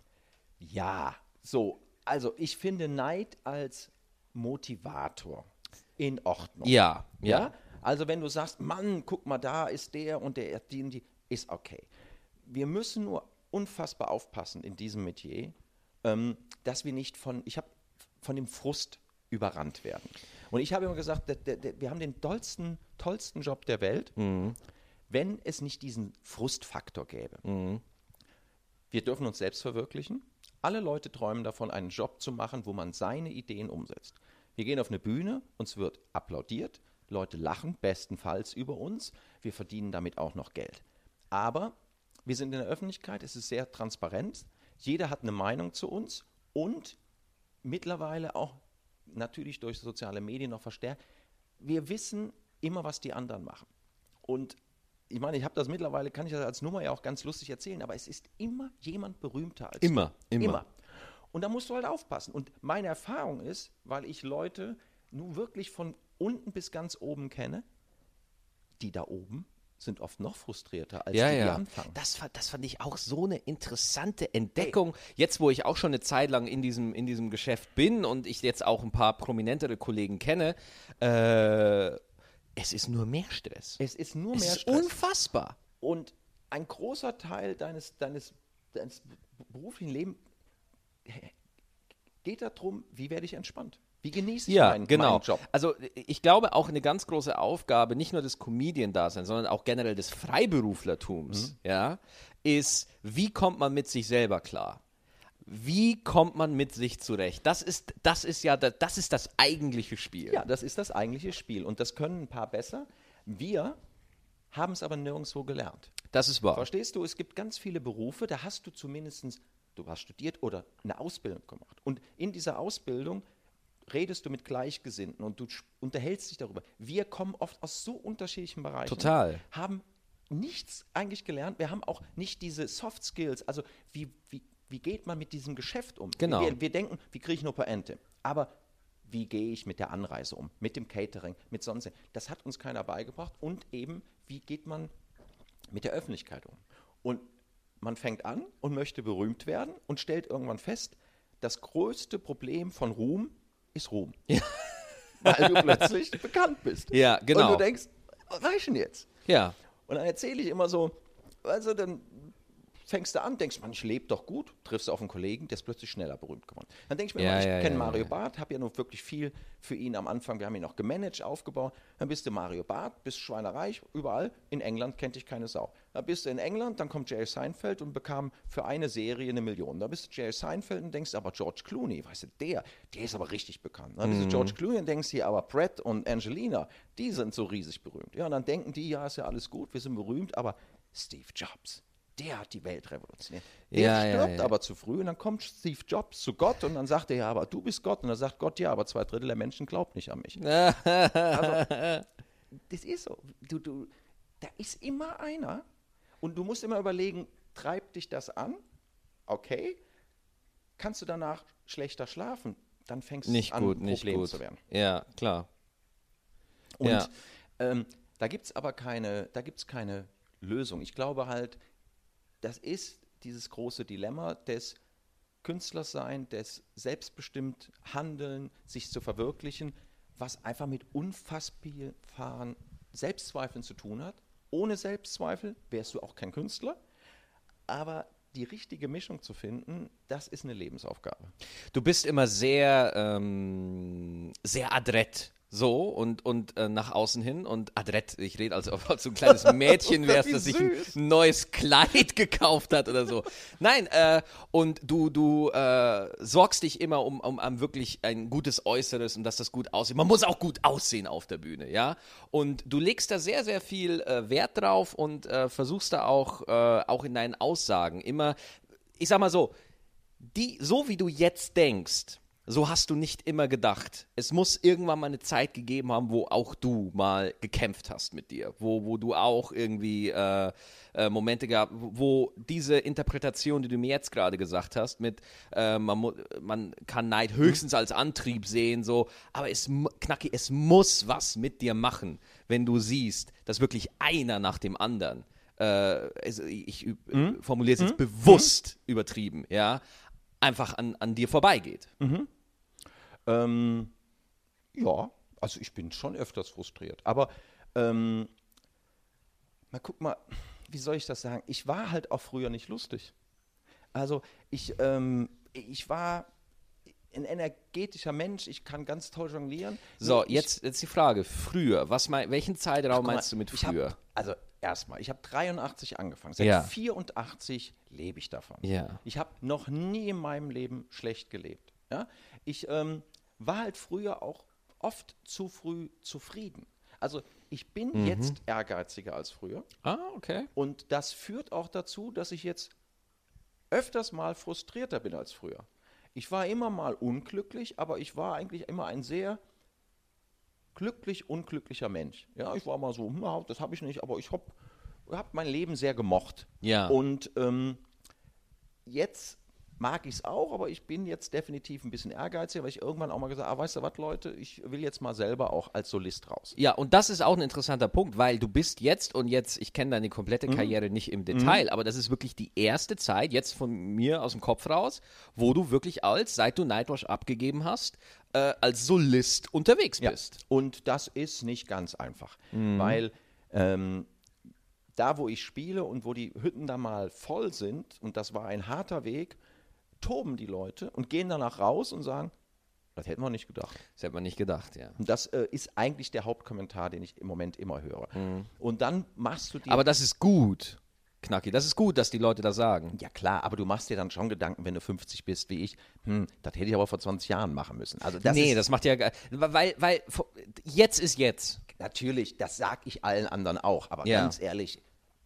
Ja, so. Also ich finde Neid als Motivator in Ordnung. Ja, Ja? ja. Also wenn du sagst, Mann, guck mal, da ist der und der, die und die, ist okay. Wir müssen nur unfassbar aufpassen in diesem Metier, ähm, dass wir nicht von, ich habe von dem Frust überrannt werden. Und ich habe immer gesagt, der, der, der, wir haben den tollsten, tollsten Job der Welt, wenn es nicht diesen Frustfaktor gäbe. Wir dürfen uns selbst verwirklichen. Alle Leute träumen davon, einen Job zu machen, wo man seine Ideen umsetzt. Wir gehen auf eine Bühne, uns wird applaudiert, Leute lachen bestenfalls über uns, wir verdienen damit auch noch Geld. Aber wir sind in der Öffentlichkeit, es ist sehr transparent, jeder hat eine Meinung zu uns und mittlerweile auch natürlich durch soziale Medien noch verstärkt, wir wissen immer, was die anderen machen. Und ich meine, ich habe das mittlerweile, kann ich das als Nummer ja auch ganz lustig erzählen, aber es ist immer jemand berühmter als Immer, du. immer. Und da musst du halt aufpassen. Und meine Erfahrung ist, weil ich Leute nun wirklich von unten bis ganz oben kenne, die da oben sind oft noch frustrierter als Ja, die, die ja. anfangen. Das, das fand ich auch so eine interessante Entdeckung. Jetzt, wo ich auch schon eine Zeit lang in diesem, in diesem Geschäft bin und ich jetzt auch ein paar prominentere Kollegen kenne, äh, es ist nur mehr Stress. Es ist nur Es mehr ist Stress. unfassbar. Und ein großer Teil deines, deines, deines beruflichen Lebens geht darum, wie werde ich entspannt? Wie genieße ich Ja, meinen, genau. meinen Job? Also ich glaube auch eine ganz große Aufgabe, nicht nur des Comedian-Daseins, sondern auch generell des Freiberuflertums, ja, ist, wie kommt man mit sich selber klar? Wie kommt man mit sich zurecht? Das ist, das ist ja, das ist das eigentliche Spiel. Ja, das ist das eigentliche Spiel. Und das können ein paar besser. Wir haben es aber nirgendwo gelernt. Das ist wahr. Verstehst du, es gibt ganz viele Berufe, da hast du zumindest, du hast studiert oder eine Ausbildung gemacht. Und in dieser Ausbildung redest du mit Gleichgesinnten und du unterhältst dich darüber. Wir kommen oft aus so unterschiedlichen Bereichen. Total. Haben nichts eigentlich gelernt. Wir haben auch nicht diese Soft Skills. Also wie, wie, wie geht man mit diesem Geschäft um? Genau. Wir, wir denken, wie kriege ich nur per Ente? Aber wie gehe ich mit der Anreise um? Mit dem Catering, mit sonst. Das hat uns keiner beigebracht. Und eben, wie geht man mit der Öffentlichkeit um? Und man fängt an und möchte berühmt werden und stellt irgendwann fest, das größte Problem von Ruhm ist Ruhm. Weil du plötzlich bekannt bist. Ja, genau. Und du denkst, was war ich denn jetzt? Ja. Und dann erzähle ich immer so, also dann fängst du an, denkst man, ich lebe doch gut, triffst du auf einen Kollegen, der ist plötzlich schneller berühmt geworden. Dann denke ich mir, Ja, immer, ich ja, kenne ja, Mario. Barth, habe ja noch wirklich viel für ihn am Anfang, wir haben ihn auch gemanagt, aufgebaut. Dann bist du Mario Barth, bist schweinereich, überall. In England kennt dich keine Sau. Dann bist du in England, dann kommt Jerry Seinfeld und bekam für eine Serie eine Million. Da bist du Jerry Seinfeld und denkst, aber George Clooney, weißt du, der, der ist aber richtig bekannt. Dann bist du George Clooney und denkst hier, aber Brett und Angelina, die sind so riesig berühmt. Ja, und dann denken die, ja, ist ja alles gut, wir sind berühmt, aber Steve Jobs, der hat die Welt revolutioniert. Der Ja, ja, stirbt ja. aber zu früh und dann kommt Steve Jobs zu Gott und dann sagt er, ja, aber du bist Gott. Und dann sagt Gott, ja, aber zwei Drittel der Menschen glaubt nicht an mich. also, das ist so. Du, du, da ist immer einer und du musst immer überlegen, treibt dich das an? Okay. Kannst du danach schlechter schlafen? Dann fängst du Nicht an, gut, nicht Problem gut. zu werden. Ja, klar. Und Ja. ähm, da gibt es aber keine, da gibt's keine Lösung. Ich glaube halt, das ist dieses große Dilemma des Künstlersein, des selbstbestimmt Handeln, sich zu verwirklichen, was einfach mit unfassbaren Selbstzweifeln zu tun hat. Ohne Selbstzweifel wärst du auch kein Künstler. Aber die richtige Mischung zu finden, das ist eine Lebensaufgabe. Du bist immer sehr, ähm, sehr adrett. So und, und äh, nach außen hin und adrett, ich rede, als ob du so ein kleines Mädchen wärst, das sich ein neues Kleid gekauft hat oder so. Nein, äh, und du, du äh, sorgst dich immer um, um, um wirklich ein gutes Äußeres und dass das gut aussieht. Man muss auch gut aussehen auf der Bühne, ja. Und du legst da sehr, sehr viel äh, Wert drauf und äh, versuchst da auch, äh, auch in deinen Aussagen immer, ich sag mal so, die, so wie du jetzt denkst, so hast du nicht immer gedacht. Es muss irgendwann mal eine Zeit gegeben haben, wo auch du mal gekämpft hast mit dir, wo, wo du auch irgendwie äh, äh, Momente gab, wo diese Interpretation, die du mir jetzt gerade gesagt hast, mit äh, man, man kann Neid höchstens als Antrieb sehen, so, aber es Knacki, es muss was mit dir machen, wenn du siehst, dass wirklich einer nach dem anderen es, ich üb- Mhm. formuliere es jetzt bewusst übertrieben, ja, einfach an, an dir vorbeigeht. Ähm, ja, also ich bin schon öfters frustriert. Aber ähm, mal guck mal, wie soll ich das sagen? Ich war halt auch früher nicht lustig. Also ich, ähm, ich war ein energetischer Mensch, ich kann ganz toll jonglieren. So, ich- jetzt, jetzt die Frage, früher, was mein, welchen Zeitraum mal, meinst du mit ich hab- früher? also erstmal, ich habe 83 angefangen. Seit Ja. 84 lebe ich davon. Ja. Ich habe noch nie in meinem Leben schlecht gelebt. Ja? Ich ähm, war halt früher auch oft zu früh zufrieden. Also ich bin Mhm. jetzt ehrgeiziger als früher. Ah, okay. Und das führt auch dazu, dass ich jetzt öfters mal frustrierter bin als früher. Ich war immer mal unglücklich, aber ich war eigentlich immer ein sehr glücklich unglücklicher Mensch. Ja, ich war mal so, hm, ja, das habe ich nicht, aber ich habe hab mein Leben sehr gemocht. Ja. Und ähm, jetzt mag ich es auch, aber ich bin jetzt definitiv ein bisschen ehrgeiziger, weil ich irgendwann auch mal gesagt habe, ah, weißt du was, Leute, ich will jetzt mal selber auch als Solist raus. Ja, und das ist auch ein interessanter Punkt, weil du bist jetzt und jetzt, ich kenne deine komplette Mhm. Karriere nicht im Detail, aber das ist wirklich die erste Zeit, jetzt von mir aus dem Kopf raus, wo du wirklich als, seit du Nightwash abgegeben hast, äh, als Solist unterwegs bist. Und das ist nicht ganz einfach, weil ähm, da, wo ich spiele und wo die Hütten da mal voll sind, und das war ein harter Weg, toben die Leute und gehen danach raus und sagen, das hätten wir nicht gedacht. Das hätte man nicht gedacht, ja. Und das äh, ist eigentlich der Hauptkommentar, den ich im Moment immer höre. Und dann machst du dir. Aber das ist gut, Knacki, das ist gut, dass die Leute das sagen. ja klar, aber du machst dir dann schon Gedanken, wenn du 50 bist wie ich, hm, das hätte ich aber vor 20 Jahren machen müssen. Also das nee, das macht ja, weil, weil, jetzt ist jetzt. Natürlich, das sag ich allen anderen auch, aber Ja. ganz ehrlich,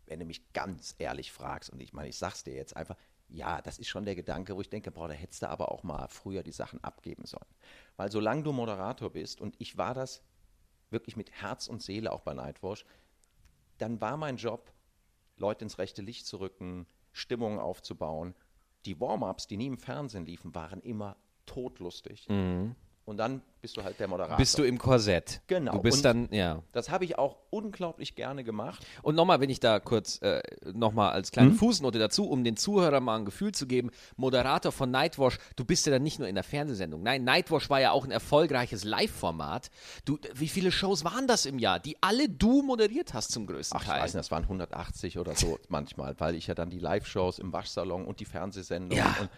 wenn du mich ganz ehrlich fragst, und ich meine, ich sag's dir jetzt einfach, ja, das ist schon der Gedanke, wo ich denke, boah, da hättest du aber auch mal früher die Sachen abgeben sollen. Weil solange du Moderator bist, und ich war das wirklich mit Herz und Seele auch bei Nightwash, dann war mein Job, Leute ins rechte Licht zu rücken, Stimmung aufzubauen. Die Warm-ups, die nie im Fernsehen liefen, waren immer totlustig. Und dann bist du halt der Moderator. Bist du im Korsett. Genau. Du bist Und- dann, ja. das habe ich auch unglaublich gerne gemacht. Und nochmal, wenn ich da kurz äh, nochmal als kleine Hm? Fußnote dazu, um den Zuhörern mal ein Gefühl zu geben, Moderator von Nightwash, du bist ja dann nicht nur in der Fernsehsendung. Nein, Nightwash war ja auch ein erfolgreiches Live-Format. Du, wie viele Shows waren das im Jahr, die alle du moderiert hast zum größten Ach, ich Teil? weiß nicht, das waren 180 oder so manchmal, weil ich ja dann die Live-Shows im Waschsalon und die Fernsehsendungen Ja. und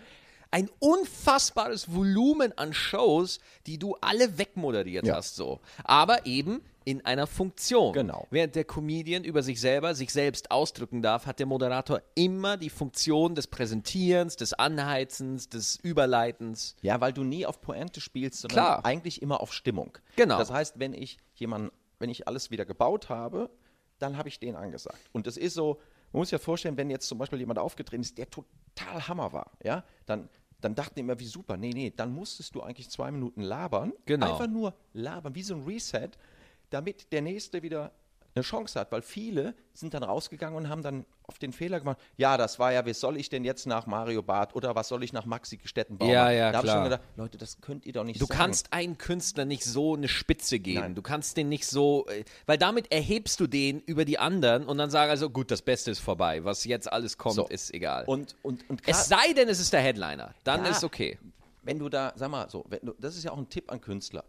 ein unfassbares Volumen an Shows, die du alle wegmoderiert Ja. hast, so. Aber eben in einer Funktion. Genau. Während der Comedian über sich selber sich selbst ausdrücken darf, hat der Moderator immer die Funktion des Präsentierens, des Anheizens, des Überleitens. Ja, weil du nie auf Pointe spielst, sondern Klar. eigentlich immer auf Stimmung. Genau. Das heißt, wenn ich jemanden, wenn ich alles wieder gebaut habe, dann habe ich den angesagt. Und das ist so, man muss sich ja vorstellen, wenn jetzt zum Beispiel jemand aufgetreten ist, der total Hammer war, ja, dann, dann dachten die immer, wie super. Nee, nee, dann musstest du eigentlich zwei Minuten labern. Genau. Einfach nur labern, wie so ein Reset, damit der Nächste wieder eine Chance hat, weil viele sind dann rausgegangen und haben dann auf den Fehler gemacht, ja, das war ja, was soll ich denn jetzt nach Mario Barth oder was soll ich nach Maxi Stettenbauer? Ja, ja, da habe ich klar. schon gedacht, Leute, das könnt ihr doch nicht Du sagen. kannst einen Künstler nicht so eine Spitze geben. Nein. Du kannst den nicht so, äh, weil damit erhebst du den über die anderen und dann sag also, gut, das Beste ist vorbei. Was jetzt alles kommt, So. ist egal. Und, und, und es sei denn, es ist der Headliner. Dann Ja. ist okay. wenn du da, sag mal so, du, das ist ja auch ein Tipp an Künstler,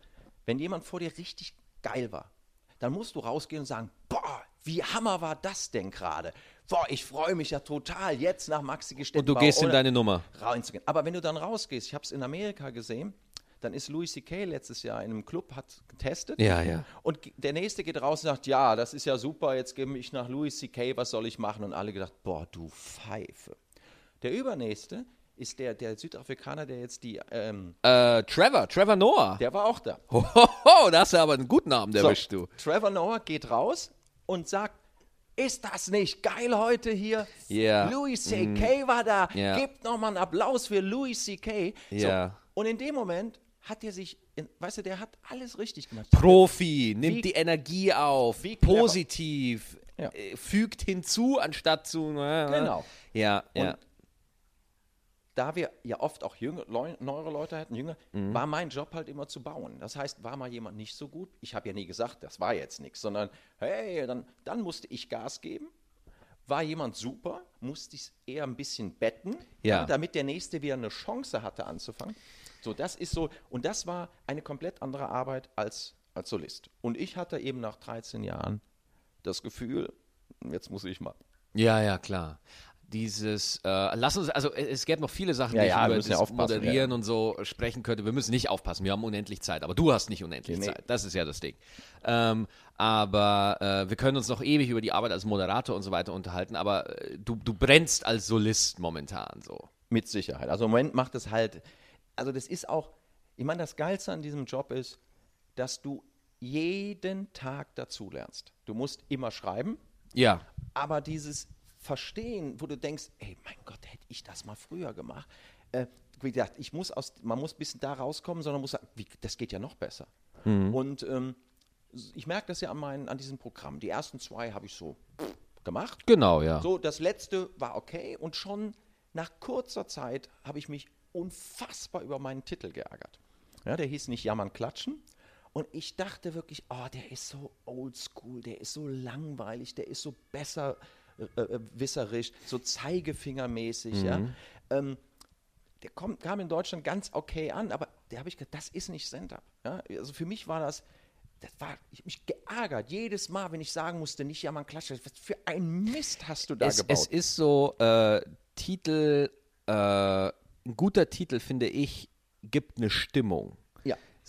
wenn jemand vor dir richtig geil war, dann musst du rausgehen und sagen, boah, wie hammer war das denn gerade? Boah, ich freue mich ja total, jetzt nach Maxi Und Gestettenbauer. du gehst in deine Nummer. reinzugehen. Aber wenn du dann rausgehst, ich habe es in Amerika gesehen, dann ist Louis C.K. letztes Jahr in einem Club, hat getestet. Ja, ja. Und der Nächste geht raus und sagt, ja, das ist ja super, jetzt gehe ich nach Louis C.K., was soll ich machen? Und alle gedacht, boah, du Pfeife. Der Übernächste ist der, der Südafrikaner, der jetzt die, ähm, Äh, Trevor, Trevor Noah. der war auch da. Hohoho, da hast du aber einen guten Namen So, erwischt, du. Trevor Noah geht raus und sagt, ist das nicht geil heute hier? Mhm. Louis C.K. war da. Ja. Gebt nochmal einen Applaus für Louis C.K. So. Ja. Und in dem Moment hat er sich, in, weißt du, der hat alles richtig gemacht. Profi, nimmt Wie- die Energie auf, positiv, Ja. äh, fügt hinzu, anstatt zu. Genau. Ja, ja. Da wir ja oft auch jüngere, neuere Leute hatten, jünger, Mhm. war mein Job halt immer zu bauen. Das heißt, war mal jemand nicht so gut, ich habe ja nie gesagt, das war jetzt nichts, sondern hey, dann, dann musste ich Gas geben. War jemand super, musste ich es eher ein bisschen betten, Ja. damit der Nächste wieder eine Chance hatte anzufangen. So, das ist so, und das war eine komplett andere Arbeit als, als Solist. Und ich hatte eben nach 13 Jahren das Gefühl, jetzt muss ich mal. Ja, ja, klar. Dieses, äh, lass uns, also äh, es gäbe noch viele Sachen, Ja, die ja, ich über ja das aufpassen, Moderieren ja. und so sprechen könnte. Wir müssen nicht aufpassen, wir haben unendlich Zeit, aber du hast nicht unendlich nee. Zeit. Das ist ja das Ding. Ähm, aber äh, wir können uns noch ewig über die Arbeit als Moderator und so weiter unterhalten, aber äh, du, du brennst als Solist momentan so. Mit Sicherheit. Also im Moment macht es halt, also das ist auch, ich meine, das Geilste an diesem Job ist, dass du jeden Tag dazulernst. Du musst immer schreiben, Ja. aber dieses Verstehen, wo du denkst, ey, mein Gott, hätte ich das mal früher gemacht. Äh, wie gesagt, ich muss aus, man muss ein bisschen da rauskommen, sondern muss sagen, wie, das geht ja noch besser. Und ähm, ich merke das ja an, meinen, an diesem Programm. Die ersten zwei habe ich so gemacht. Genau, ja. So, das letzte war okay und schon nach kurzer Zeit habe ich mich unfassbar über meinen Titel geärgert. Ja, der hieß nicht Jammern, Klatschen. Und ich dachte wirklich, oh, der ist so oldschool, der ist so langweilig, der ist so besser äh, äh, wisserisch, so zeigefingermäßig. Ja. Ähm, der kommt, kam in Deutschland ganz okay an, aber der habe ich gedacht, das ist nicht Stand-up. Ja? Also für mich war das, das war, ich hab mich geärgert, jedes Mal, wenn ich sagen musste, nicht Jammern, Klatschen, was für ein Mist hast du da es, gebaut. es ist so, äh, Titel, äh, ein guter Titel, finde ich, gibt eine Stimmung.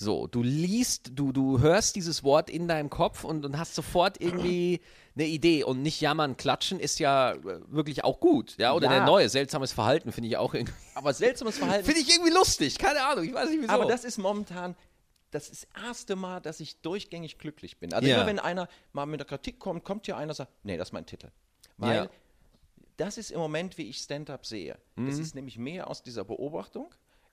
So, du liest, du, du hörst dieses Wort in deinem Kopf und, und hast sofort irgendwie eine Idee. Und nicht jammern, klatschen ist ja äh, wirklich auch gut. Ja, oder Ja. der neue, seltsames Verhalten finde ich auch irgendwie. Aber seltsames Verhalten. Finde ich irgendwie lustig, keine Ahnung, ich weiß nicht wieso. Aber das ist momentan das ist das erste Mal, dass ich durchgängig glücklich bin. Also Ja. immer wenn einer mal mit der Kritik kommt, kommt ja einer und sagt, nee, das ist mein Titel. Weil Ja. das ist im Moment, wie ich Stand-up sehe. Das Mhm. ist nämlich mehr aus dieser Beobachtung.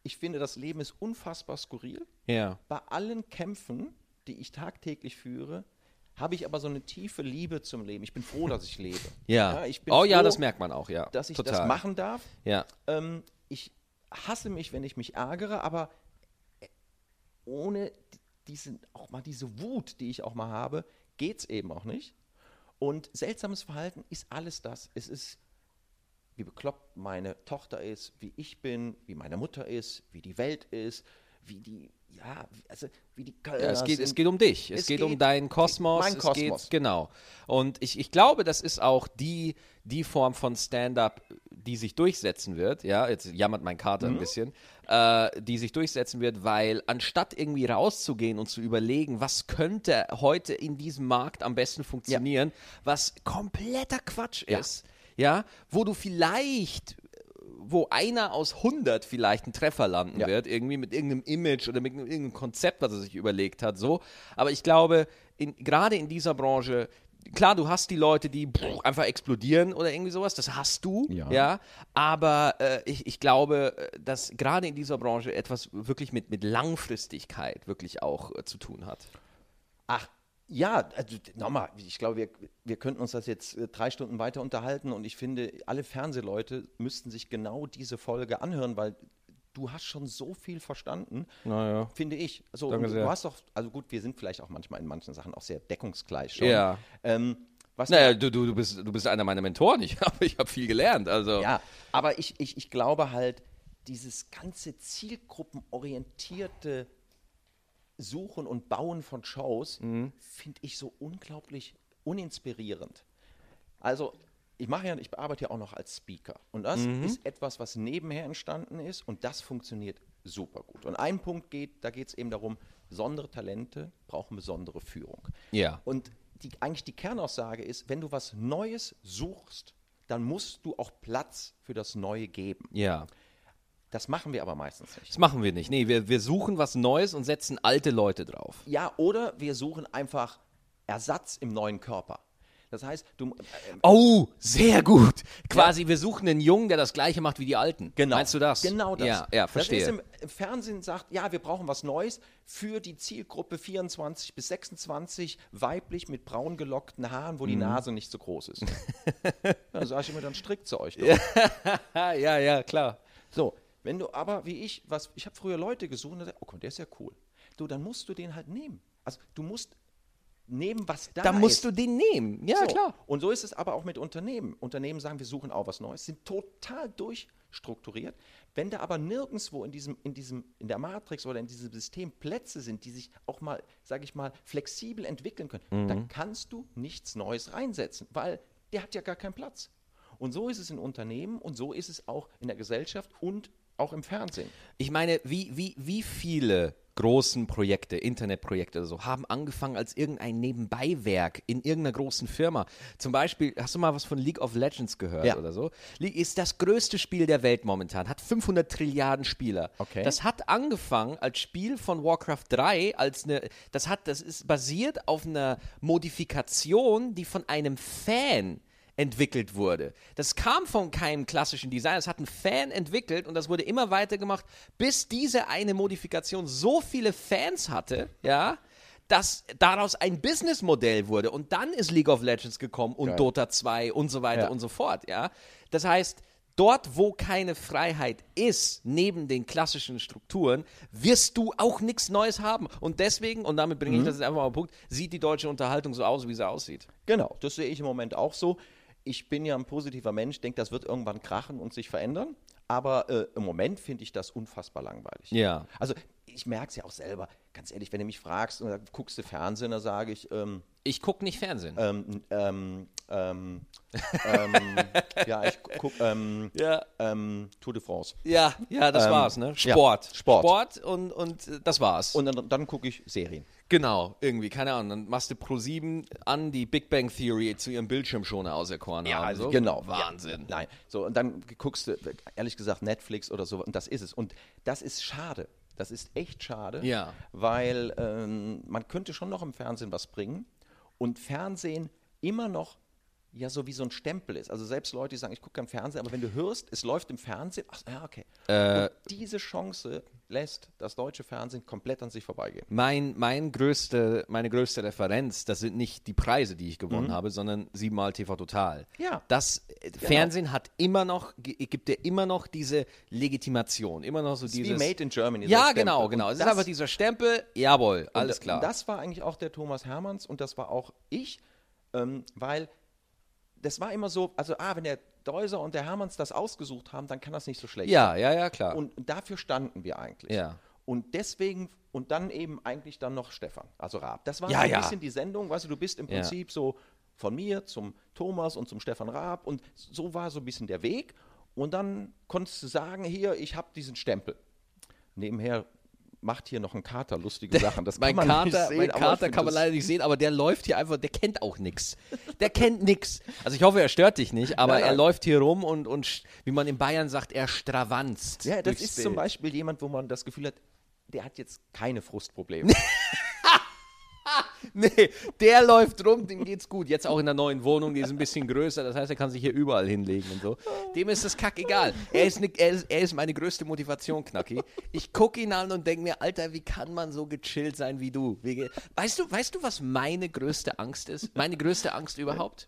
Ich finde, das Leben ist unfassbar skurril. ja. Bei allen Kämpfen, die ich tagtäglich führe, habe ich aber so eine tiefe Liebe zum Leben. Ich bin froh, dass ich lebe. Ja. ich bin oh ja, froh, das merkt man auch, ja. dass ich Total. das machen darf. Ja. Ähm, ich hasse mich, wenn ich mich ärgere, aber ohne diesen, auch mal diese Wut, die ich auch mal habe, geht es eben auch nicht. Und seltsames Verhalten ist alles das. Es ist, wie bekloppt meine Tochter ist, wie ich bin, wie meine Mutter ist, wie die Welt ist, wie die, ja, also wie die ja, es, geht, es geht um dich, es, es geht, geht, um deinen Kosmos. Mein Kosmos. Geht, genau. Und ich, ich glaube, das ist auch die, die Form von Stand-up, die sich durchsetzen wird. Ja, jetzt jammert mein Kater mhm. ein bisschen. Äh, die sich durchsetzen wird, weil anstatt irgendwie rauszugehen und zu überlegen, was könnte heute in diesem Markt am besten funktionieren, ja. was kompletter Quatsch ist, ja, wo du vielleicht wo einer aus 100 vielleicht einen Treffer landen ja. wird, irgendwie mit irgendeinem Image oder mit irgendeinem Konzept, was er sich überlegt hat, so. Aber ich glaube, gerade in dieser Branche, klar, du hast die Leute, die einfach explodieren oder irgendwie sowas, das hast du, ja. ja aber äh, ich, ich glaube, äh, dass gerade in dieser Branche etwas wirklich mit, mit Langfristigkeit wirklich auch äh, zu tun hat. Ach, ja, also nochmal, ich glaube, wir, wir könnten uns das jetzt äh, drei Stunden weiter unterhalten und ich finde, alle Fernsehleute müssten sich genau diese Folge anhören, weil du hast schon so viel verstanden, naja. finde ich. Also Danke du sehr. hast doch, also gut, wir sind vielleicht auch manchmal in manchen Sachen auch sehr deckungsgleich schon. Ja. Ähm, was naja, du, du, du, bist, du bist einer meiner Mentoren. Ich habe ich hab viel gelernt. Also. Ja, aber ich, ich, ich glaube halt, dieses ganze zielgruppenorientierte Suchen und Bauen von Shows mhm. finde ich so unglaublich uninspirierend. Also ich mache ja, ich arbeite ja auch noch als Speaker und das mhm. ist etwas, was nebenher entstanden ist und das funktioniert super gut. Und ein Punkt geht, da geht es eben darum, besondere Talente brauchen besondere Führung. Ja. Und die, eigentlich die Kernaussage ist, wenn du was Neues suchst, dann musst du auch Platz für das Neue geben. Ja. Das machen wir aber meistens nicht. Das machen wir nicht. Nee, wir, wir suchen was Neues und setzen alte Leute drauf. Ja, oder wir suchen einfach Ersatz im neuen Körper. Das heißt, du. Äh, oh, sehr gut. Quasi, ja. wir suchen einen Jungen, der das Gleiche macht wie die Alten. Genau. Meinst du das? Genau das. Ja, ja verstehe. Das ist im Fernsehen sagt, ja, wir brauchen was Neues für die Zielgruppe 24 bis 26, weiblich mit braun gelockten Haaren, wo die mhm. Nase nicht so groß ist. dann sage ich immer, dann strickt sie euch. ja, ja, klar. So, wenn du aber, wie ich, was, ich habe früher Leute gesucht, und oh, der ist ja cool. Du, dann musst du den halt nehmen. Also du musst nehmen, was da ist. Da musst du den nehmen, ja so. klar. Und so ist es aber auch mit Unternehmen. Unternehmen sagen, wir suchen auch was Neues, sind total durchstrukturiert. Wenn da aber nirgendwo in diesem, in diesem, in der Matrix oder in diesem System Plätze sind, die sich auch mal, sage ich mal, flexibel entwickeln können, mhm. dann kannst du nichts Neues reinsetzen, weil der hat ja gar keinen Platz. Und so ist es in Unternehmen und so ist es auch in der Gesellschaft und auch im Fernsehen. Ich meine, wie, wie, wie viele großen Projekte, Internetprojekte oder so, haben angefangen als irgendein Nebenbeiwerk in irgendeiner großen Firma. Zum Beispiel, hast du mal was von League of Legends gehört ja. oder so? League ist das größte Spiel der Welt momentan, hat 500 Trilliarden Spieler. Okay. Das hat angefangen als Spiel von Warcraft 3, als eine, das hat, das ist basiert auf einer Modifikation, die von einem Fan entwickelt wurde. Das kam von keinem klassischen Design, das hat ein Fan entwickelt und das wurde immer weiter gemacht, bis diese eine Modifikation so viele Fans hatte, ja, dass daraus ein Businessmodell wurde. Und dann ist League of Legends gekommen und Geil. Dota 2 und so weiter ja. und so fort, ja. Das heißt, dort, wo keine Freiheit ist, neben den klassischen Strukturen, wirst du auch nichts Neues haben. Und deswegen, und damit bringe ich mhm. das jetzt einfach mal auf den Punkt, sieht die deutsche Unterhaltung so aus, wie sie aussieht. Genau, das sehe ich im Moment auch so ich bin ja ein positiver Mensch, denke, das wird irgendwann krachen und sich verändern. Aber äh, im Moment finde ich das unfassbar langweilig. Ja. Also ich merke es ja auch selber. Ganz ehrlich, wenn du mich fragst, äh, guckst du Fernsehen, dann sage ich. Ähm, ich gucke nicht Fernsehen. Ähm, ähm, ähm, ähm ja, ich gucke ähm, ja. Tour de France. Ja, ja, das war's, ne? Sport. Ja, Sport. Sport und, und das war's. Und dann, dann gucke ich Serien. Genau, irgendwie, keine Ahnung. Dann machst du Pro7 an die Big Bang Theory zu ihrem Bildschirmschoner auserkoren ja, haben. Also genau. Wahnsinn. Ja, nein, so und dann guckst du, ehrlich gesagt, Netflix oder so, und das ist es. Und das ist schade. Das ist echt schade, ja. weil ähm, man könnte schon noch im Fernsehen was bringen und Fernsehen immer noch ja so wie so ein Stempel ist. Also selbst Leute, die sagen, ich gucke kein Fernsehen, aber wenn du hörst, es läuft im Fernsehen, ach ja, okay. Äh, Und diese Chance lässt das deutsche Fernsehen komplett an sich vorbeigehen. Mein, mein größte, meine größte Referenz, das sind nicht die Preise, die ich gewonnen habe, sondern siebenmal TV Total. Mhm. Ja. Das äh, Fernsehen hat immer noch, gibt dir immer noch diese Legitimation, immer noch so Das dieses. wie Made in Germany. ja, genau, Und genau. Es ist einfach dieser Stempel, jawohl, alles Und klar. Das war eigentlich auch der Thomas Hermanns und das war auch ich, ähm, weil das war immer so, also ah, wenn der Deuser und der Hermanns das ausgesucht haben, dann kann das nicht so schlecht ja, ja, ja, klar. Und dafür standen wir eigentlich. Ja. Und deswegen, und dann eben eigentlich dann noch Stefan, also Raab. Das war Ja, so ein ja. bisschen die Sendung, weißt du, du bist im Ja. Prinzip so von mir zum Thomas und zum Stefan Raab und so war so ein bisschen der Weg. Und dann konntest du sagen, hier, ich habe diesen Stempel. Nebenher macht hier noch ein Kater lustige Sachen. Das mein kann man nicht Kater, sehen, mein Kater kann man leider nicht sehen, aber der läuft hier einfach, der kennt auch nichts. Der kennt nichts. Also ich hoffe, er stört dich nicht, aber Nein, er nein. läuft hier rum und, und wie man in Bayern sagt, er stravanzt. Ja, das ist Bild. zum Beispiel jemand, wo man das Gefühl hat, der hat jetzt keine Frustprobleme. Nee, der läuft rum, dem geht's gut. Jetzt auch in der neuen Wohnung, die ist ein bisschen größer, das heißt, er kann sich hier überall hinlegen und so. Dem ist das Kack egal. Er ist, ne, er ist, er ist meine größte Motivation, Knacki. Ich gucke ihn an und denke mir, Alter, wie kann man so gechillt sein wie du? Wie Weißt du, weißt du, was meine größte Angst ist? Meine größte Angst überhaupt?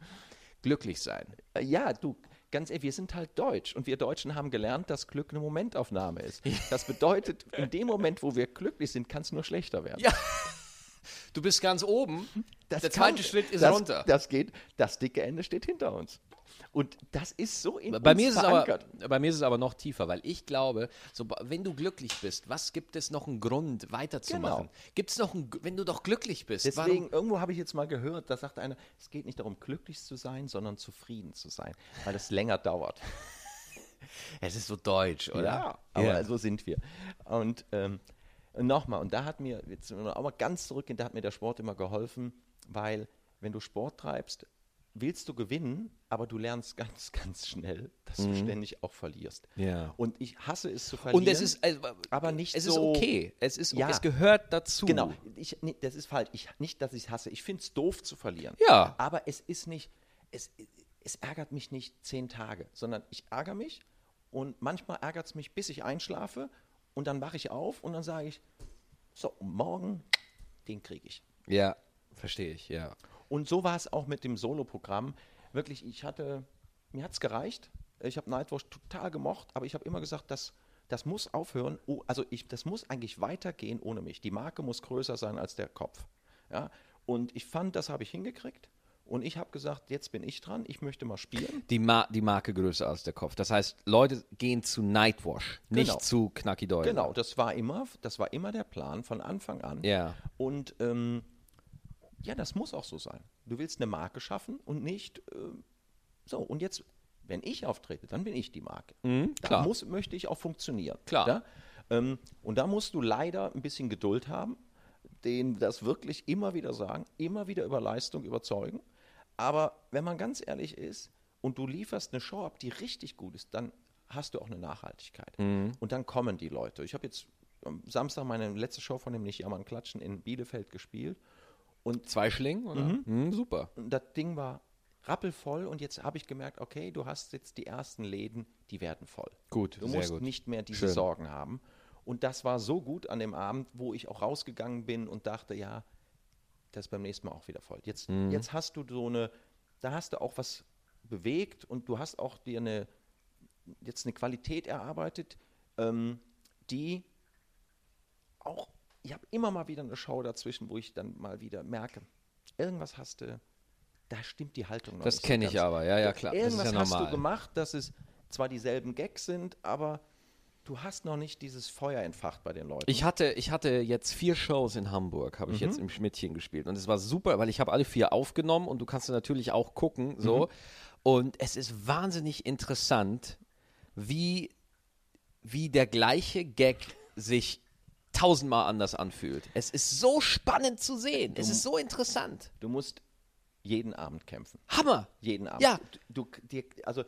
Glücklich sein. Äh, ja, du, ganz ehrlich, wir sind halt deutsch und wir Deutschen haben gelernt, dass Glück eine Momentaufnahme ist. Das bedeutet, in dem Moment, wo wir glücklich sind, kann es nur schlechter werden. Ja. Du bist ganz oben, Das der kann- zweite Schritt ist das, runter. Das geht, das dicke Ende steht hinter uns. Und das ist so in Bei mir, ist es verankert. aber, bei mir ist es aber noch tiefer, weil ich glaube, so, wenn du glücklich bist, was gibt es noch einen Grund weiterzumachen? Genau. Gibt es noch einen, wenn du doch glücklich bist, Deswegen, warum? irgendwo habe ich jetzt mal gehört, da sagt einer, es geht nicht darum, glücklich zu sein, sondern zufrieden zu sein, weil es länger dauert. Es ist so deutsch, oder? Ja, aber Ja. so sind wir. Und ähm, nochmal, und da hat mir, jetzt auch mal ganz zurückgehen, da hat mir der Sport immer geholfen, weil wenn du Sport treibst, willst du gewinnen, aber du lernst ganz, ganz schnell, dass du ständig auch verlierst. Mhm. Ja. Und ich hasse es zu verlieren. Und es ist, also, aber nicht es so- ist okay. Es ist, Ja. es gehört dazu. Genau, ich, nee, das ist falsch. Ich, nicht, dass ich es hasse. Ich finde es doof zu verlieren. Ja. Aber es ist nicht, es, es ärgert mich nicht zehn Tage, sondern ich ärgere mich und manchmal ärgert es mich, bis ich einschlafe und dann wache ich auf und dann sage ich, so, morgen, den kriege ich. Ja, verstehe ich, ja. Und so war es auch mit dem Solo-Programm. Wirklich, ich hatte, mir hat es gereicht. Ich habe Nightwatch total gemocht, aber ich habe immer gesagt, das, das muss aufhören. Oh, also ich, das muss eigentlich weitergehen ohne mich. Die Marke muss größer sein als der Kopf. Ja? Und ich fand, das habe ich hingekriegt. Und ich habe gesagt, jetzt bin ich dran, ich möchte mal spielen. Die, Ma die Marke größer als der Kopf. Das heißt, Leute gehen zu Nightwash, nicht Genau. zu Knacki Deuser. Genau, das war immer, das war immer der Plan von Anfang an. Ja. Und ähm, ja, das muss auch so sein. Du willst eine Marke schaffen und nicht äh, so. Und jetzt, wenn ich auftrete, dann bin ich die Marke. Mhm, da klar. muss, möchte ich auch funktionieren. Klar. Ja? Ähm, und da musst du leider ein bisschen Geduld haben, denen das wirklich immer wieder sagen, immer wieder über Leistung überzeugen. Aber wenn man ganz ehrlich ist und du lieferst eine Show ab, die richtig gut ist, dann hast du auch eine Nachhaltigkeit. Mhm. Und dann kommen die Leute. Ich habe jetzt am Samstag meine letzte Show von dem Nicht Jammern Klatschen in Bielefeld gespielt. Und Zwei Schlingen, oder? Mhm, super. das Ding war rappelvoll und jetzt habe ich gemerkt, okay, du hast jetzt die ersten Läden, die werden voll. Gut, Du musst gut. nicht mehr diese Schön. Sorgen haben. Und das war so gut an dem Abend, wo ich auch rausgegangen bin und dachte, ja, das ist beim nächsten Mal auch wieder voll. Jetzt, Mhm. jetzt hast du so eine, da hast du auch was bewegt und du hast auch dir eine, jetzt eine Qualität erarbeitet, ähm, die auch, ich habe immer mal wieder eine Show dazwischen, wo ich dann mal wieder merke, irgendwas hast du, da stimmt die Haltung noch Das nicht so kenne ich ganz. aber, ja, ja, klar. Das ist Irgendwas ja hast du normal. gemacht, dass es zwar dieselben Gags sind, aber du hast noch nicht dieses Feuer entfacht bei den Leuten. Ich hatte, ich hatte jetzt vier Shows in Hamburg, habe ich jetzt im Schmidtchen gespielt. Und es war super, weil ich habe alle vier aufgenommen und du kannst natürlich auch gucken. So. Und es ist wahnsinnig interessant, wie, wie der gleiche Gag sich tausendmal anders anfühlt. Es ist so spannend zu sehen. Es ist so interessant. du musst jeden Abend kämpfen. Hammer. Jeden Abend. Ja. Du, dir, also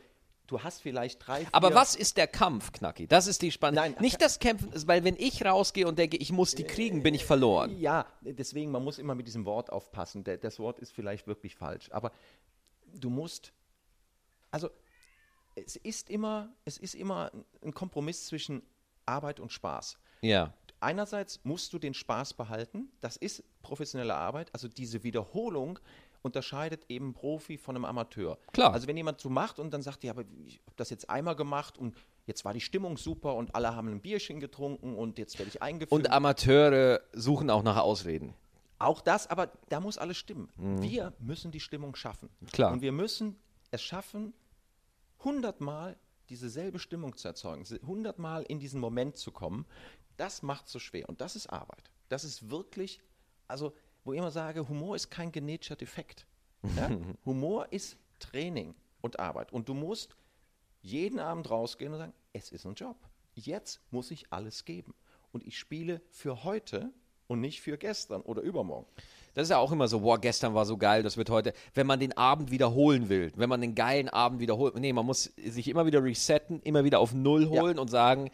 du hast vielleicht drei, Aber was ist der Kampf, Knacki? Das ist die Spannung. Nein, Nicht das Kämpfen, weil wenn ich rausgehe und denke, ich muss die kriegen, bin ich verloren. Ja, deswegen, man muss immer mit diesem Wort aufpassen. Das Wort ist vielleicht wirklich falsch. Aber du musst, also es ist immer, es ist immer ein Kompromiss zwischen Arbeit und Spaß. Ja. Einerseits musst du den Spaß behalten, das ist professionelle Arbeit, also diese Wiederholung unterscheidet eben Profi von einem Amateur. Klar. Also wenn jemand so macht und dann sagt, ja, aber ich habe das jetzt einmal gemacht und jetzt war die Stimmung super und alle haben ein Bierchen getrunken und jetzt werde ich eingeführt. Und Amateure suchen auch nach Ausreden. Auch das, aber da muss alles stimmen. Wir müssen die Stimmung schaffen. Klar. Und wir müssen es schaffen, hundertmal diese selbe Stimmung zu erzeugen, hundertmal in diesen Moment zu kommen. Das macht so schwer und das ist Arbeit. Das ist wirklich, also wo ich immer sage, Humor ist kein genetischer Defekt. Ja? Humor ist Training und Arbeit. Und du musst jeden Abend rausgehen und sagen, es ist ein Job. Jetzt muss ich alles geben. Und ich spiele für heute und nicht für gestern oder übermorgen. Das ist ja auch immer so, boah, gestern war so geil, das wird heute, wenn man den Abend wiederholen will, wenn man den geilen Abend wiederholt, nee, man muss sich immer wieder resetten, immer wieder auf Null holen und sagen,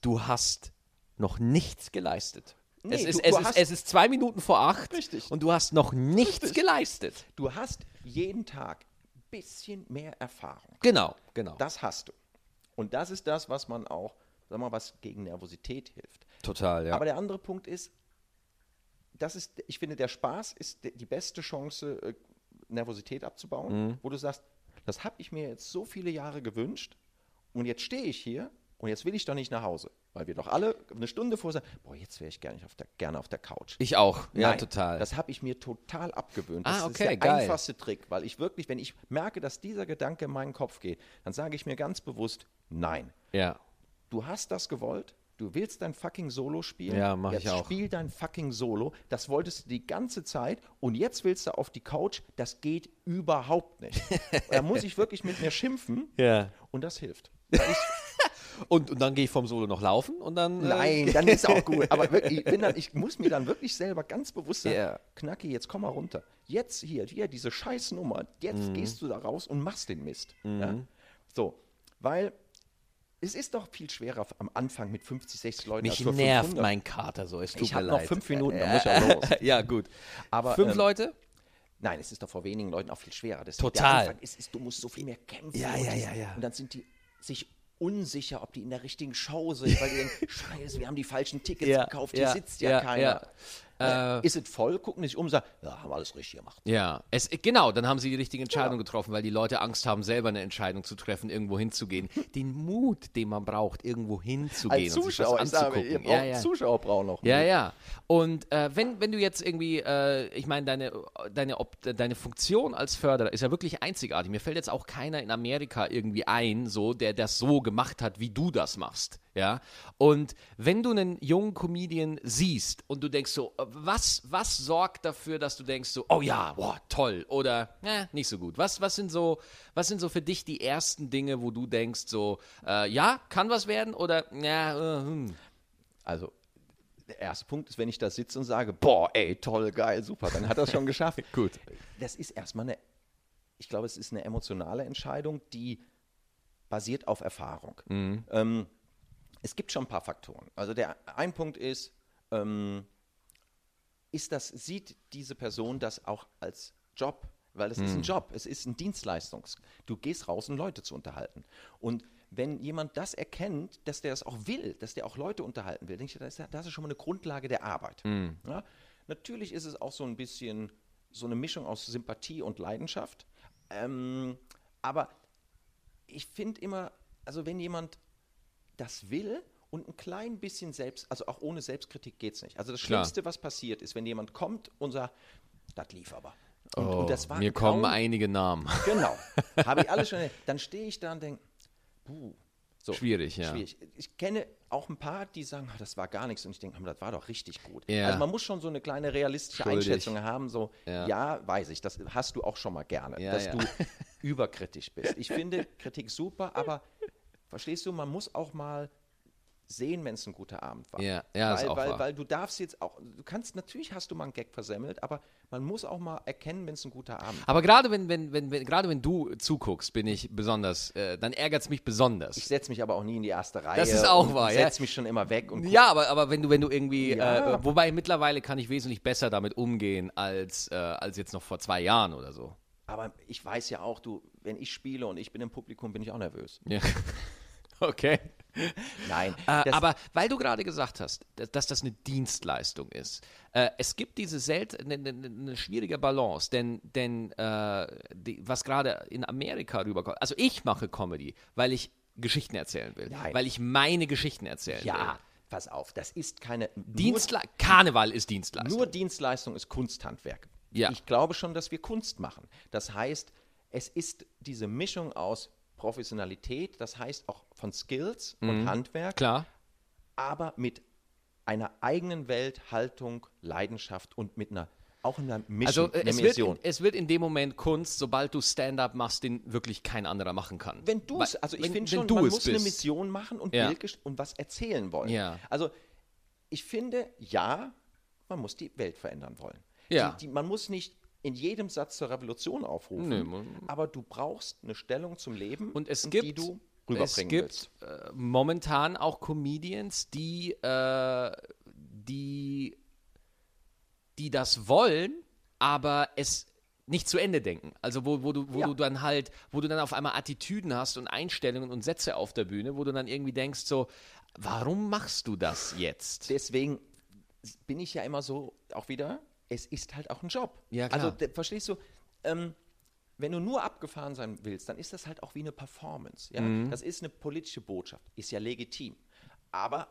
du hast noch nichts geleistet. Nee, es, ist, du- es, du ist, es ist zwei Minuten vor acht Richtig. und du hast noch nichts Richtig. geleistet. Du hast jeden Tag ein bisschen mehr Erfahrung. Genau, genau. Das hast du. Und das ist das, was man auch, sag mal, was gegen Nervosität hilft. Total, ja. Aber der andere Punkt ist, das ist, ich finde, der Spaß ist die beste Chance, äh, Nervosität abzubauen, Mhm. wo du sagst, das habe ich mir jetzt so viele Jahre gewünscht und jetzt stehe ich hier und jetzt will ich doch nicht nach Hause, weil wir doch alle eine Stunde vorher sagen, boah, jetzt wäre ich gerne auf, der, gerne auf der Couch. ich auch, ja, Nein, total. Das habe ich mir total abgewöhnt. Ah, Das okay, ist der geil. einfachste Trick, weil ich wirklich, wenn ich merke, dass dieser Gedanke in meinen Kopf geht, dann sage ich mir ganz bewusst, nein. ja. Du hast das gewollt, du willst dein fucking Solo spielen. Ja, mach jetzt ich auch. Spiel dein fucking Solo. Das wolltest du die ganze Zeit und jetzt willst du auf die Couch. Das geht überhaupt nicht. da muss ich wirklich mit mir schimpfen Ja. und das hilft. Und, und dann gehe ich vom Solo noch laufen und dann. äh, Nein, dann ist auch gut. Aber wirklich, ich, dann, ich muss mir dann wirklich selber ganz bewusst sagen, Ja. Knacki, jetzt komm mal runter. Jetzt hier, hier diese scheiß Nummer, jetzt Mhm. gehst du da raus und machst den Mist. Ja? So, weil es ist doch viel schwerer am Anfang mit 50, 60 Leuten Mich nervt 500. mein Kater so. Es tut Ich mir habe noch leid. fünf Minuten, dann muss ich auch los. ja, gut. Aber, Fünf ähm, Leute? Nein, es ist doch vor wenigen Leuten auch viel schwerer. Deswegen Total. Ist, ist, du musst so viel mehr kämpfen. Ja, ja, ja, ja. Und dann sind die sich unsicher, ob die in der richtigen Show sind, weil die denken, scheiße, wir haben die falschen Tickets Ja, gekauft, hier ja, sitzt ja, ja, keiner. Ja. Äh, ist es voll? Gucken sich um und sagen, ja, haben alles richtig gemacht. Ja, es, genau, dann haben sie die richtige Entscheidung getroffen, weil die Leute Angst haben, selber eine Entscheidung zu treffen, irgendwo hinzugehen. Den Mut, den man braucht, irgendwo hinzugehen Als und sich das Zuschauer, sage, anzugucken. braucht, ja, ja. Zuschauer brauchen noch. Ja, Mut. ja. Und äh, wenn, wenn du jetzt irgendwie, äh, ich meine, deine, deine, Ob- deine Funktion als Förderer ist ja wirklich einzigartig. Mir fällt jetzt auch keiner in Amerika irgendwie ein, so, der das so gemacht hat, wie du das machst. Ja. Und wenn du einen jungen Comedian siehst und du denkst so, äh, was, was sorgt dafür, dass du denkst so, oh ja, boah, toll oder äh, nicht so gut? Was, was sind so, was sind so für dich die ersten Dinge, wo du denkst so, äh, ja, kann was werden oder ja, äh, hm. Also, der erste Punkt ist, wenn ich da sitze und sage, boah, ey, toll, geil, super, dann hat er es schon geschafft. Gut. Das ist erstmal eine, ich glaube, es ist eine emotionale Entscheidung, die basiert auf Erfahrung. Ähm, es gibt schon ein paar Faktoren. Also der ein Punkt ist, ähm, ist das, sieht diese Person das auch als Job? Weil das ist ein Job, es ist ein Dienstleistungs. Du gehst raus, um Leute zu unterhalten. Und wenn jemand das erkennt, dass der es auch will, dass der auch Leute unterhalten will, denke ich, das ist, ja- das ist schon mal eine Grundlage der Arbeit. Ja? Natürlich ist es auch so ein bisschen so eine Mischung aus Sympathie und Leidenschaft. Ähm, aber ich finde immer, also wenn jemand das will und ein klein bisschen selbst, also auch ohne Selbstkritik geht es nicht. Also das Klar. Schlimmste, was passiert, ist, wenn jemand kommt und sagt, das lief aber. Und, Oh, und das war mir ein kommen einige Namen. Genau. Habe ich alles schon. Dann stehe ich da und denke, puh. So, Schwierig, ja. Schwierig. Ich kenne auch ein paar, die sagen, "Ah, das war gar nichts. Und ich denke, das war doch richtig gut. Ja. Also man muss schon so eine kleine realistische Schuldig. Einschätzung haben. So, Ja. ja. weiß ich, das hast du auch schon mal gerne, Ja, dass ja. du überkritisch bist. Ich finde Kritik super, aber verstehst du, man muss auch mal sehen, wenn es ein guter Abend war. Ja, ja, ist weil, auch weil, wahr. weil du darfst jetzt auch, du kannst, natürlich hast du mal einen Gag versemmelt, aber man muss auch mal erkennen, wenn es ein guter Abend war. Aber gerade wenn, wenn, wenn, wenn, gerade wenn du zuguckst, bin ich besonders, äh, dann ärgert es mich besonders. Ich setze mich aber auch nie in die erste Reihe. Das ist auch wahr, ja. setze mich schon immer weg und guck- ja, aber, aber wenn du, wenn du irgendwie, Ja. äh, wobei mittlerweile kann ich wesentlich besser damit umgehen als, äh, als jetzt noch vor zwei Jahren oder so. Aber ich weiß ja auch, du, wenn ich spiele und ich bin im Publikum, bin ich auch nervös. Ja. Okay. Nein. Äh, aber weil du gerade gesagt hast, dass, dass das eine Dienstleistung ist, äh, es gibt diese selten, eine, eine, eine schwierige Balance, denn, denn äh, die, was gerade in Amerika rüberkommt, also ich mache Comedy, weil ich Geschichten erzählen will, Nein. weil ich meine Geschichten erzählen will. ja, pass auf, das ist keine. Dienstle Karneval ist Dienstleistung. Nur Dienstleistung ist Kunsthandwerk. Ja. Ich glaube schon, dass wir Kunst machen. Das heißt, es ist diese Mischung aus Professionalität, das heißt auch von Skills und Handwerk, Mhm. Klar. aber mit einer eigenen Welt, Haltung, Leidenschaft und mit einer auch einer Mission, Also äh, es, wird Mission. in, es wird in dem Moment Kunst, sobald du Stand-up machst, den wirklich kein anderer machen kann. wenn du es, also ich finde schon, du man muss eine bist. Mission machen und Ja. Und was erzählen wollen. Ja. Also ich finde, ja, man muss die Welt verändern wollen. Ja. Die, die, man muss nicht in jedem Satz zur Revolution aufrufen, Nö, aber du brauchst eine Stellung zum Leben, Und es die gibt, du es rüberbringen gibt willst. äh, momentan auch Comedians, die, äh, die, die das wollen, aber es nicht zu Ende denken. Also wo, wo, du, wo Ja. du dann halt, wo du dann auf einmal Attitüden hast und Einstellungen und Sätze auf der Bühne, wo du dann irgendwie denkst so, warum machst du das jetzt? Deswegen bin ich ja immer so, auch wieder, es ist halt auch ein Job. Ja, klar. Also verstehst du, ähm, wenn du nur abgefahren sein willst, dann ist das halt auch wie eine Performance. Ja? Mhm. Das ist eine politische Botschaft, ist ja legitim. Aber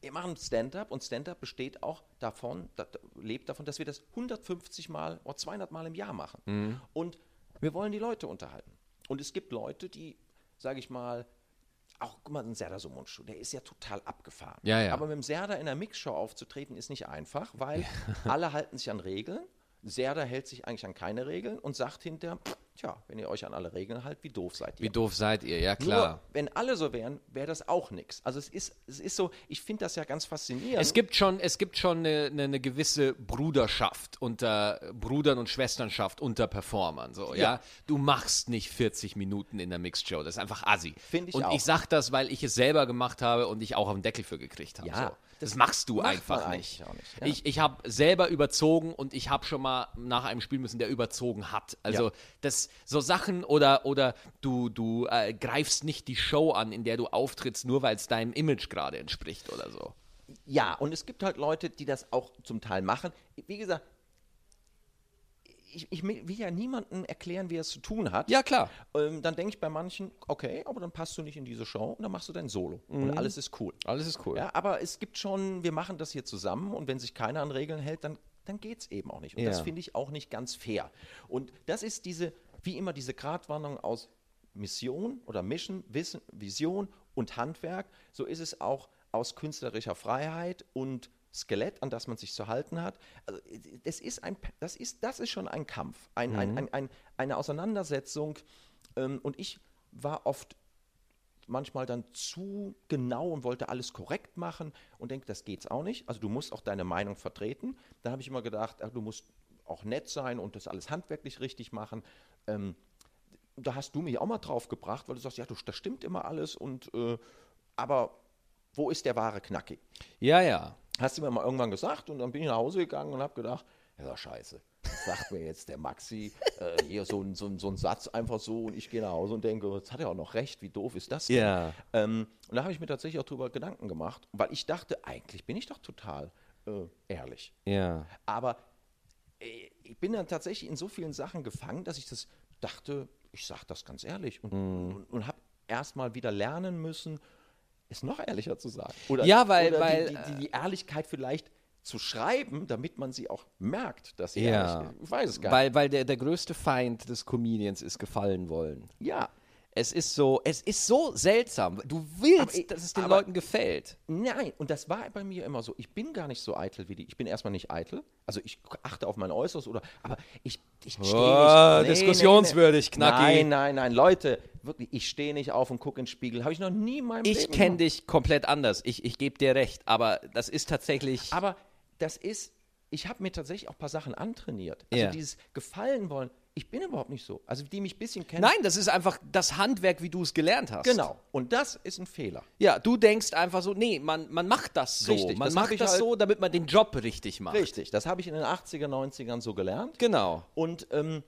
wir machen Stand-up und Stand-up besteht auch davon, da, da- lebt davon, dass wir das 150 Mal oder 200 Mal im Jahr machen. Mhm. Und wir wollen die Leute unterhalten. Und es gibt Leute, die, sage ich mal, auch, guck mal, ein Serdar Somuncu, der ist ja total abgefahren. Ja, ja. Aber mit dem Serdar in der Mixshow aufzutreten, ist nicht einfach, weil alle halten sich an Regeln. Serdar hält sich eigentlich an keine Regeln und sagt hinterher, tja, wenn ihr euch an alle Regeln haltet, wie doof seid ihr. Wie doof seid ihr? Ja, klar. Nur, wenn alle so wären, wäre das auch nichts. Also es ist, es ist so, ich finde das ja ganz faszinierend. Es gibt schon, es gibt schon eine, eine, eine gewisse Bruderschaft unter Brudern und Schwesternschaft unter Performern. So, ja. Ja. Du machst nicht 40 Minuten in der Mixed Show. Das ist einfach assi. Find ich und auch. ich sag das, weil ich es selber gemacht habe und ich auch auf den Deckel für gekriegt habe. Ja, so. Das machst du einfach nicht. nicht, ja. Ich, ich habe selber überzogen und ich habe schon mal nach einem Spiel müssen, der überzogen hat. Also Ja. das so Sachen oder oder du du äh, greifst nicht die Show an, in der du auftrittst, nur weil es deinem Image gerade entspricht oder so. Ja, und es gibt halt Leute, die das auch zum Teil machen. Wie gesagt, ich, ich will ja niemandem erklären, wie er es zu tun hat. Ja, klar. Ähm, dann denke ich bei manchen, okay, aber dann passt du nicht in diese Show und dann machst du dein Solo. Mhm. Und alles ist cool. Alles ist cool. Ja, aber es gibt schon, wir machen das hier zusammen und wenn sich keiner an Regeln hält, dann, dann geht es eben auch nicht. Und das Ja. finde ich auch nicht ganz fair. Und das ist diese, wie immer, diese Gratwanderung aus Mission oder Mission, Wissen, Vision und Handwerk. So ist es auch aus künstlerischer Freiheit und Skelett, an das man sich zu halten hat. Also, das, ist ein, das, ist, das ist schon ein Kampf, ein, ein, ein, ein, eine Auseinandersetzung. Ähm, und ich war oft manchmal dann zu genau und wollte alles korrekt machen und denke, das geht's auch nicht. Also du musst auch deine Meinung vertreten. Da habe ich immer gedacht, ach, du musst auch nett sein und das alles handwerklich richtig machen. Ähm, da hast du mich auch mal drauf gebracht, weil du sagst, ja, du, das stimmt immer alles und äh, aber wo ist der wahre Knacki? Ja, ja. Hast du mir mal irgendwann gesagt und dann bin ich nach Hause gegangen und habe gedacht, ja, das scheiße. Das sagt mir jetzt der Maxi äh, hier so, ein- so, ein- so ein Satz einfach so und ich gehe nach Hause und denke, jetzt hat er auch noch recht, wie doof ist das denn? Ja. Ähm, und da habe ich mir tatsächlich auch drüber Gedanken gemacht, weil ich dachte, eigentlich bin ich doch total äh, ehrlich. Ja. Aber äh, ich bin dann tatsächlich in so vielen Sachen gefangen, dass ich das dachte, ich sage das ganz ehrlich und, Mhm. und, und habe erst mal wieder lernen müssen, es noch ehrlicher zu sagen. Oder, Ja, weil- oder weil, die, die, die Ehrlichkeit vielleicht zu schreiben, damit man sie auch merkt, dass sie Ja. ehrlich ist. Ich weiß es gar Weil, weil der, der größte Feind des Comedians ist gefallen wollen. nicht. Ja, Es ist so, es ist so seltsam. Du willst, ich- dass es den aber- Leuten gefällt. Nein, und das war bei mir immer so. Ich bin gar nicht so eitel wie die. Ich bin erstmal nicht eitel. Also ich achte auf mein Äußeres oder, aber ich, ich stehe Oh, nicht. diskussionswürdig, Knacki. Nein, nein, nein, Leute, wirklich, ich stehe nicht auf und gucke in den Spiegel. Habe ich noch nie in meinem Ich Leben kenne gemacht. dich komplett anders. Ich, ich gebe dir recht. Aber das ist tatsächlich. Aber das ist, ich habe mir tatsächlich auch ein paar Sachen antrainiert. Also Ja. dieses Gefallen wollen, ich bin überhaupt nicht so. Also die mich ein bisschen kennen. Nein, das ist einfach das Handwerk, wie du es gelernt hast. Genau. Und das ist ein Fehler. Ja, du denkst einfach so, nee, man, man macht das so. Richtig, man das macht das halt- so, damit man den Job richtig macht. Richtig. Das habe ich in den 80er, 90ern so gelernt. Genau. Und ähm,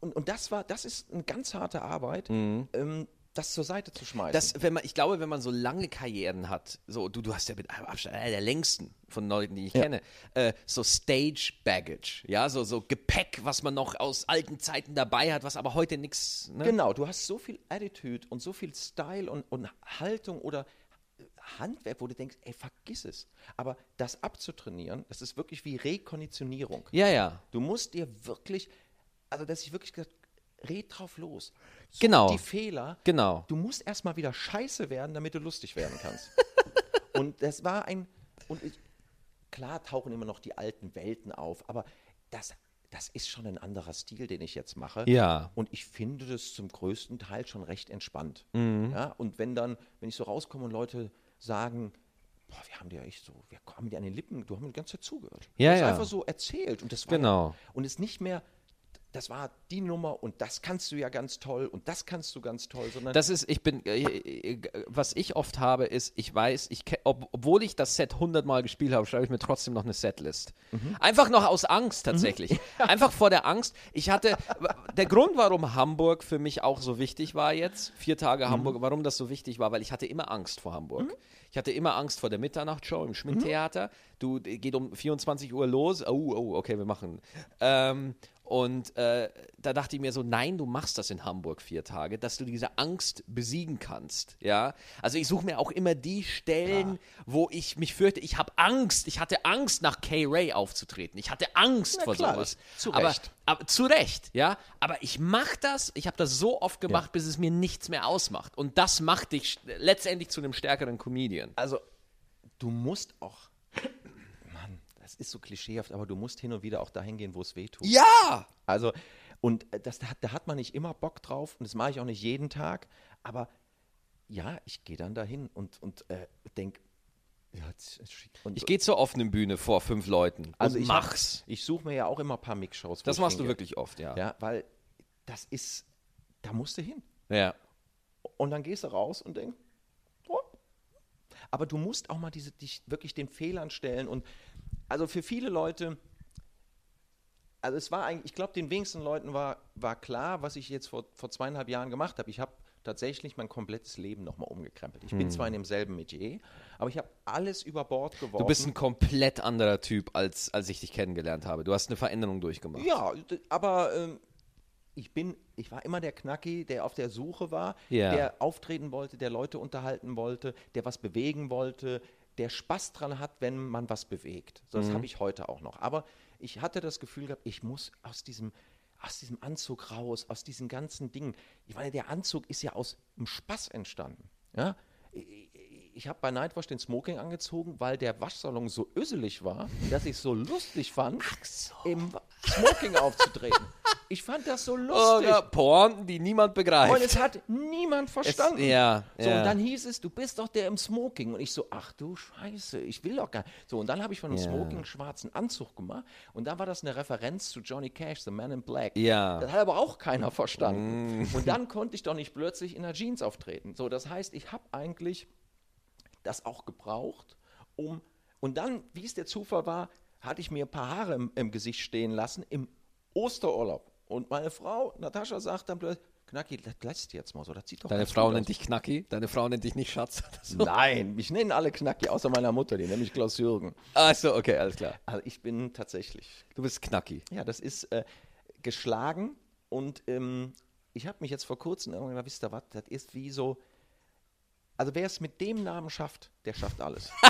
und, und das war, das ist eine ganz harte Arbeit, ähm, das zur Seite zu schmeißen. Das, wenn man, ich glaube, wenn man so lange Karrieren hat, so du, du hast ja mit Abstand einer der längsten von Leuten, die ich kenne, äh, so Stage Baggage, ja, so, so Gepäck, was man noch aus alten Zeiten dabei hat, was aber heute nichts. Ne? Genau, du hast so viel Attitude und so viel Style und, und Haltung oder Handwerk, wo du denkst, ey, vergiss es. Aber das abzutrainieren, das ist wirklich wie Rekonditionierung. Ja, ja. Du musst dir wirklich, also dass ich wirklich gesagt, red drauf los. Such Genau. Die Fehler. Genau. Du musst erstmal wieder scheiße werden, damit du lustig werden kannst. und das war ein, und ich, klar tauchen immer noch die alten Welten auf, aber das, das ist schon ein anderer Stil, den ich jetzt mache. Ja. Und ich finde das zum größten Teil schon recht entspannt. Mhm. Ja, und wenn dann, wenn ich so rauskomme und Leute sagen, boah, wir haben dir echt so, wir haben dir an den Lippen, du hast mir die ganze Zeit zugehört. Ja, du hast ja. einfach so erzählt und das war Genau. ja, und es nicht mehr, das war die Nummer und das kannst du ja ganz toll und das kannst du ganz toll, sondern Das ist, ich bin, äh, äh, was ich oft habe, ist, ich weiß, ich ob, obwohl ich das Set 100 Mal gespielt habe, schreibe ich mir trotzdem noch eine Setlist. Einfach noch aus Angst tatsächlich. Einfach vor der Angst. Ich hatte, der Grund, warum Hamburg für mich auch so wichtig war jetzt, vier Tage Hamburg, warum das so wichtig war, weil ich hatte immer Angst vor Hamburg. Ich hatte immer Angst vor der Mitternachtshow im Schmidt-Theater. Du, äh, geht um 24 Uhr los. Oh, oh, okay, wir machen. Ähm, und äh, da dachte ich mir so, nein, du machst das in Hamburg vier Tage, dass du diese Angst besiegen kannst. Ja, also ich suche mir auch immer die Stellen, wo ich mich fürchte, ich habe Angst. Ich hatte Angst, nach K-Ray aufzutreten. Ich hatte Angst Na vor klar, sowas. zu aber, Recht. aber zu Recht, ja. Aber ich mache das. Ich habe das so oft gemacht, bis es mir nichts mehr ausmacht. Und das macht dich letztendlich zu einem stärkeren Comedian. Also, du musst auch. Das ist so klischeehaft, aber du musst hin und wieder auch dahin gehen, wo es weh tut. Ja. Also, und äh, das, da, hat- da hat man nicht immer Bock drauf und das mache ich auch nicht jeden Tag, aber ja, ich gehe dann dahin und, und äh, denke, ja, und, Ich gehe zur offenen Bühne vor fünf Leuten also und ich hab- mach's. Ich suche mir ja auch immer ein paar Mixshows. Das machst du wirklich oft, ja. Ja, weil das ist, da musst du hin. ja. Und dann gehst du raus und denkst, oh. aber du musst auch mal diese, dich wirklich den Fehlern stellen. Und also für viele Leute, also es war eigentlich, ich glaube, den wenigsten Leuten war, war klar, was ich jetzt vor, vor zweieinhalb Jahren gemacht habe. Ich habe tatsächlich mein komplettes Leben nochmal umgekrempelt. Ich bin zwar in demselben Metier, aber ich habe alles über Bord geworfen. Du bist ein komplett anderer Typ, als, als ich dich kennengelernt habe. Du hast eine Veränderung durchgemacht. Ja, aber ähm, ich bin, ich war immer der Knacki, der auf der Suche war, Ja. der auftreten wollte, der Leute unterhalten wollte, der was bewegen wollte, der Spaß dran hat, wenn man was bewegt. So, das Mhm. habe ich heute auch noch. Aber ich hatte das Gefühl gehabt, ich muss aus diesem aus diesem Anzug raus, aus diesen ganzen Dingen. Ich meine, der Anzug ist ja aus dem Spaß entstanden. Ja? Ich- habe bei Nightwash den Smoking angezogen, weil der Waschsalon so öselig war, dass ich es so lustig fand, im Smoking aufzutreten. Ich fand das so Oh, lustig. ja, Pointen, die niemand begreift. Und es hat niemand verstanden. ja, so, ja. und dann hieß es, du bist doch der im Smoking. Und ich so, ach du Scheiße, ich will doch gar nicht. So, und dann habe ich von dem Ja. Smoking einen schwarzen Anzug gemacht. Und da war das eine Referenz zu Johnny Cash, The Man in Black. Ja. Mm. Das hat aber auch keiner verstanden. Und dann konnte ich doch nicht plötzlich in der Jeans auftreten. So, das heißt, ich habe eigentlich das auch gebraucht, um. Und dann, wie es der Zufall war, hatte ich mir ein paar Haare im, im Gesicht stehen lassen im Osterurlaub. Und meine Frau, Natascha, sagt dann plötzlich, Knacki, das lässt jetzt mal so, das sieht doch Deine Frau nennt aus. dich Knacki, deine Frau nennt dich nicht Schatz. so. Nein, mich nennen alle Knacki, außer meiner Mutter, die nennt mich Klaus Jürgen. Ach so, okay, alles klar. Also ich bin tatsächlich, Du bist Knacki. ja, das ist äh, geschlagen und ähm, ich habe mich jetzt vor kurzem irgendwann gedacht, wisst ihr was, das ist wie so, also wer es mit dem Namen schafft, der schafft alles.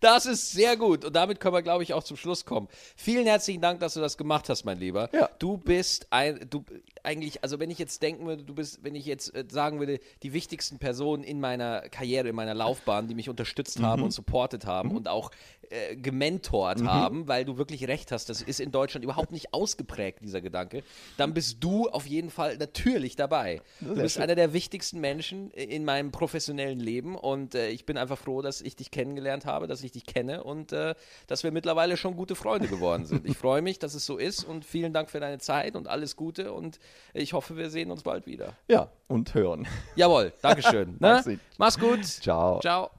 Das ist sehr gut. Und damit können wir, glaube ich, auch zum Schluss kommen. Vielen herzlichen Dank, dass du das gemacht hast, mein Lieber. Ja. Du bist ein, du eigentlich, also wenn ich jetzt denken würde, du bist, wenn ich jetzt äh, sagen würde, die wichtigsten Personen in meiner Karriere, in meiner Laufbahn, die mich unterstützt haben und supportet haben und auch äh, gementort haben, weil du wirklich recht hast, das ist in Deutschland überhaupt nicht ausgeprägt, dieser Gedanke, dann bist du auf jeden Fall natürlich dabei. Du bist schön. einer der wichtigsten Menschen in meinem professionellen Leben und äh, ich bin einfach froh, dass ich dich kennengelernt habe, dass ich dich kenne und äh, dass wir mittlerweile schon gute Freunde geworden sind. Ich freue mich, dass es so ist und vielen Dank für deine Zeit und alles Gute und ich hoffe, wir sehen uns bald wieder. Ja, und hören. Jawohl, Dankeschön. ne? Mach's gut. Mach's gut. Ciao. Ciao.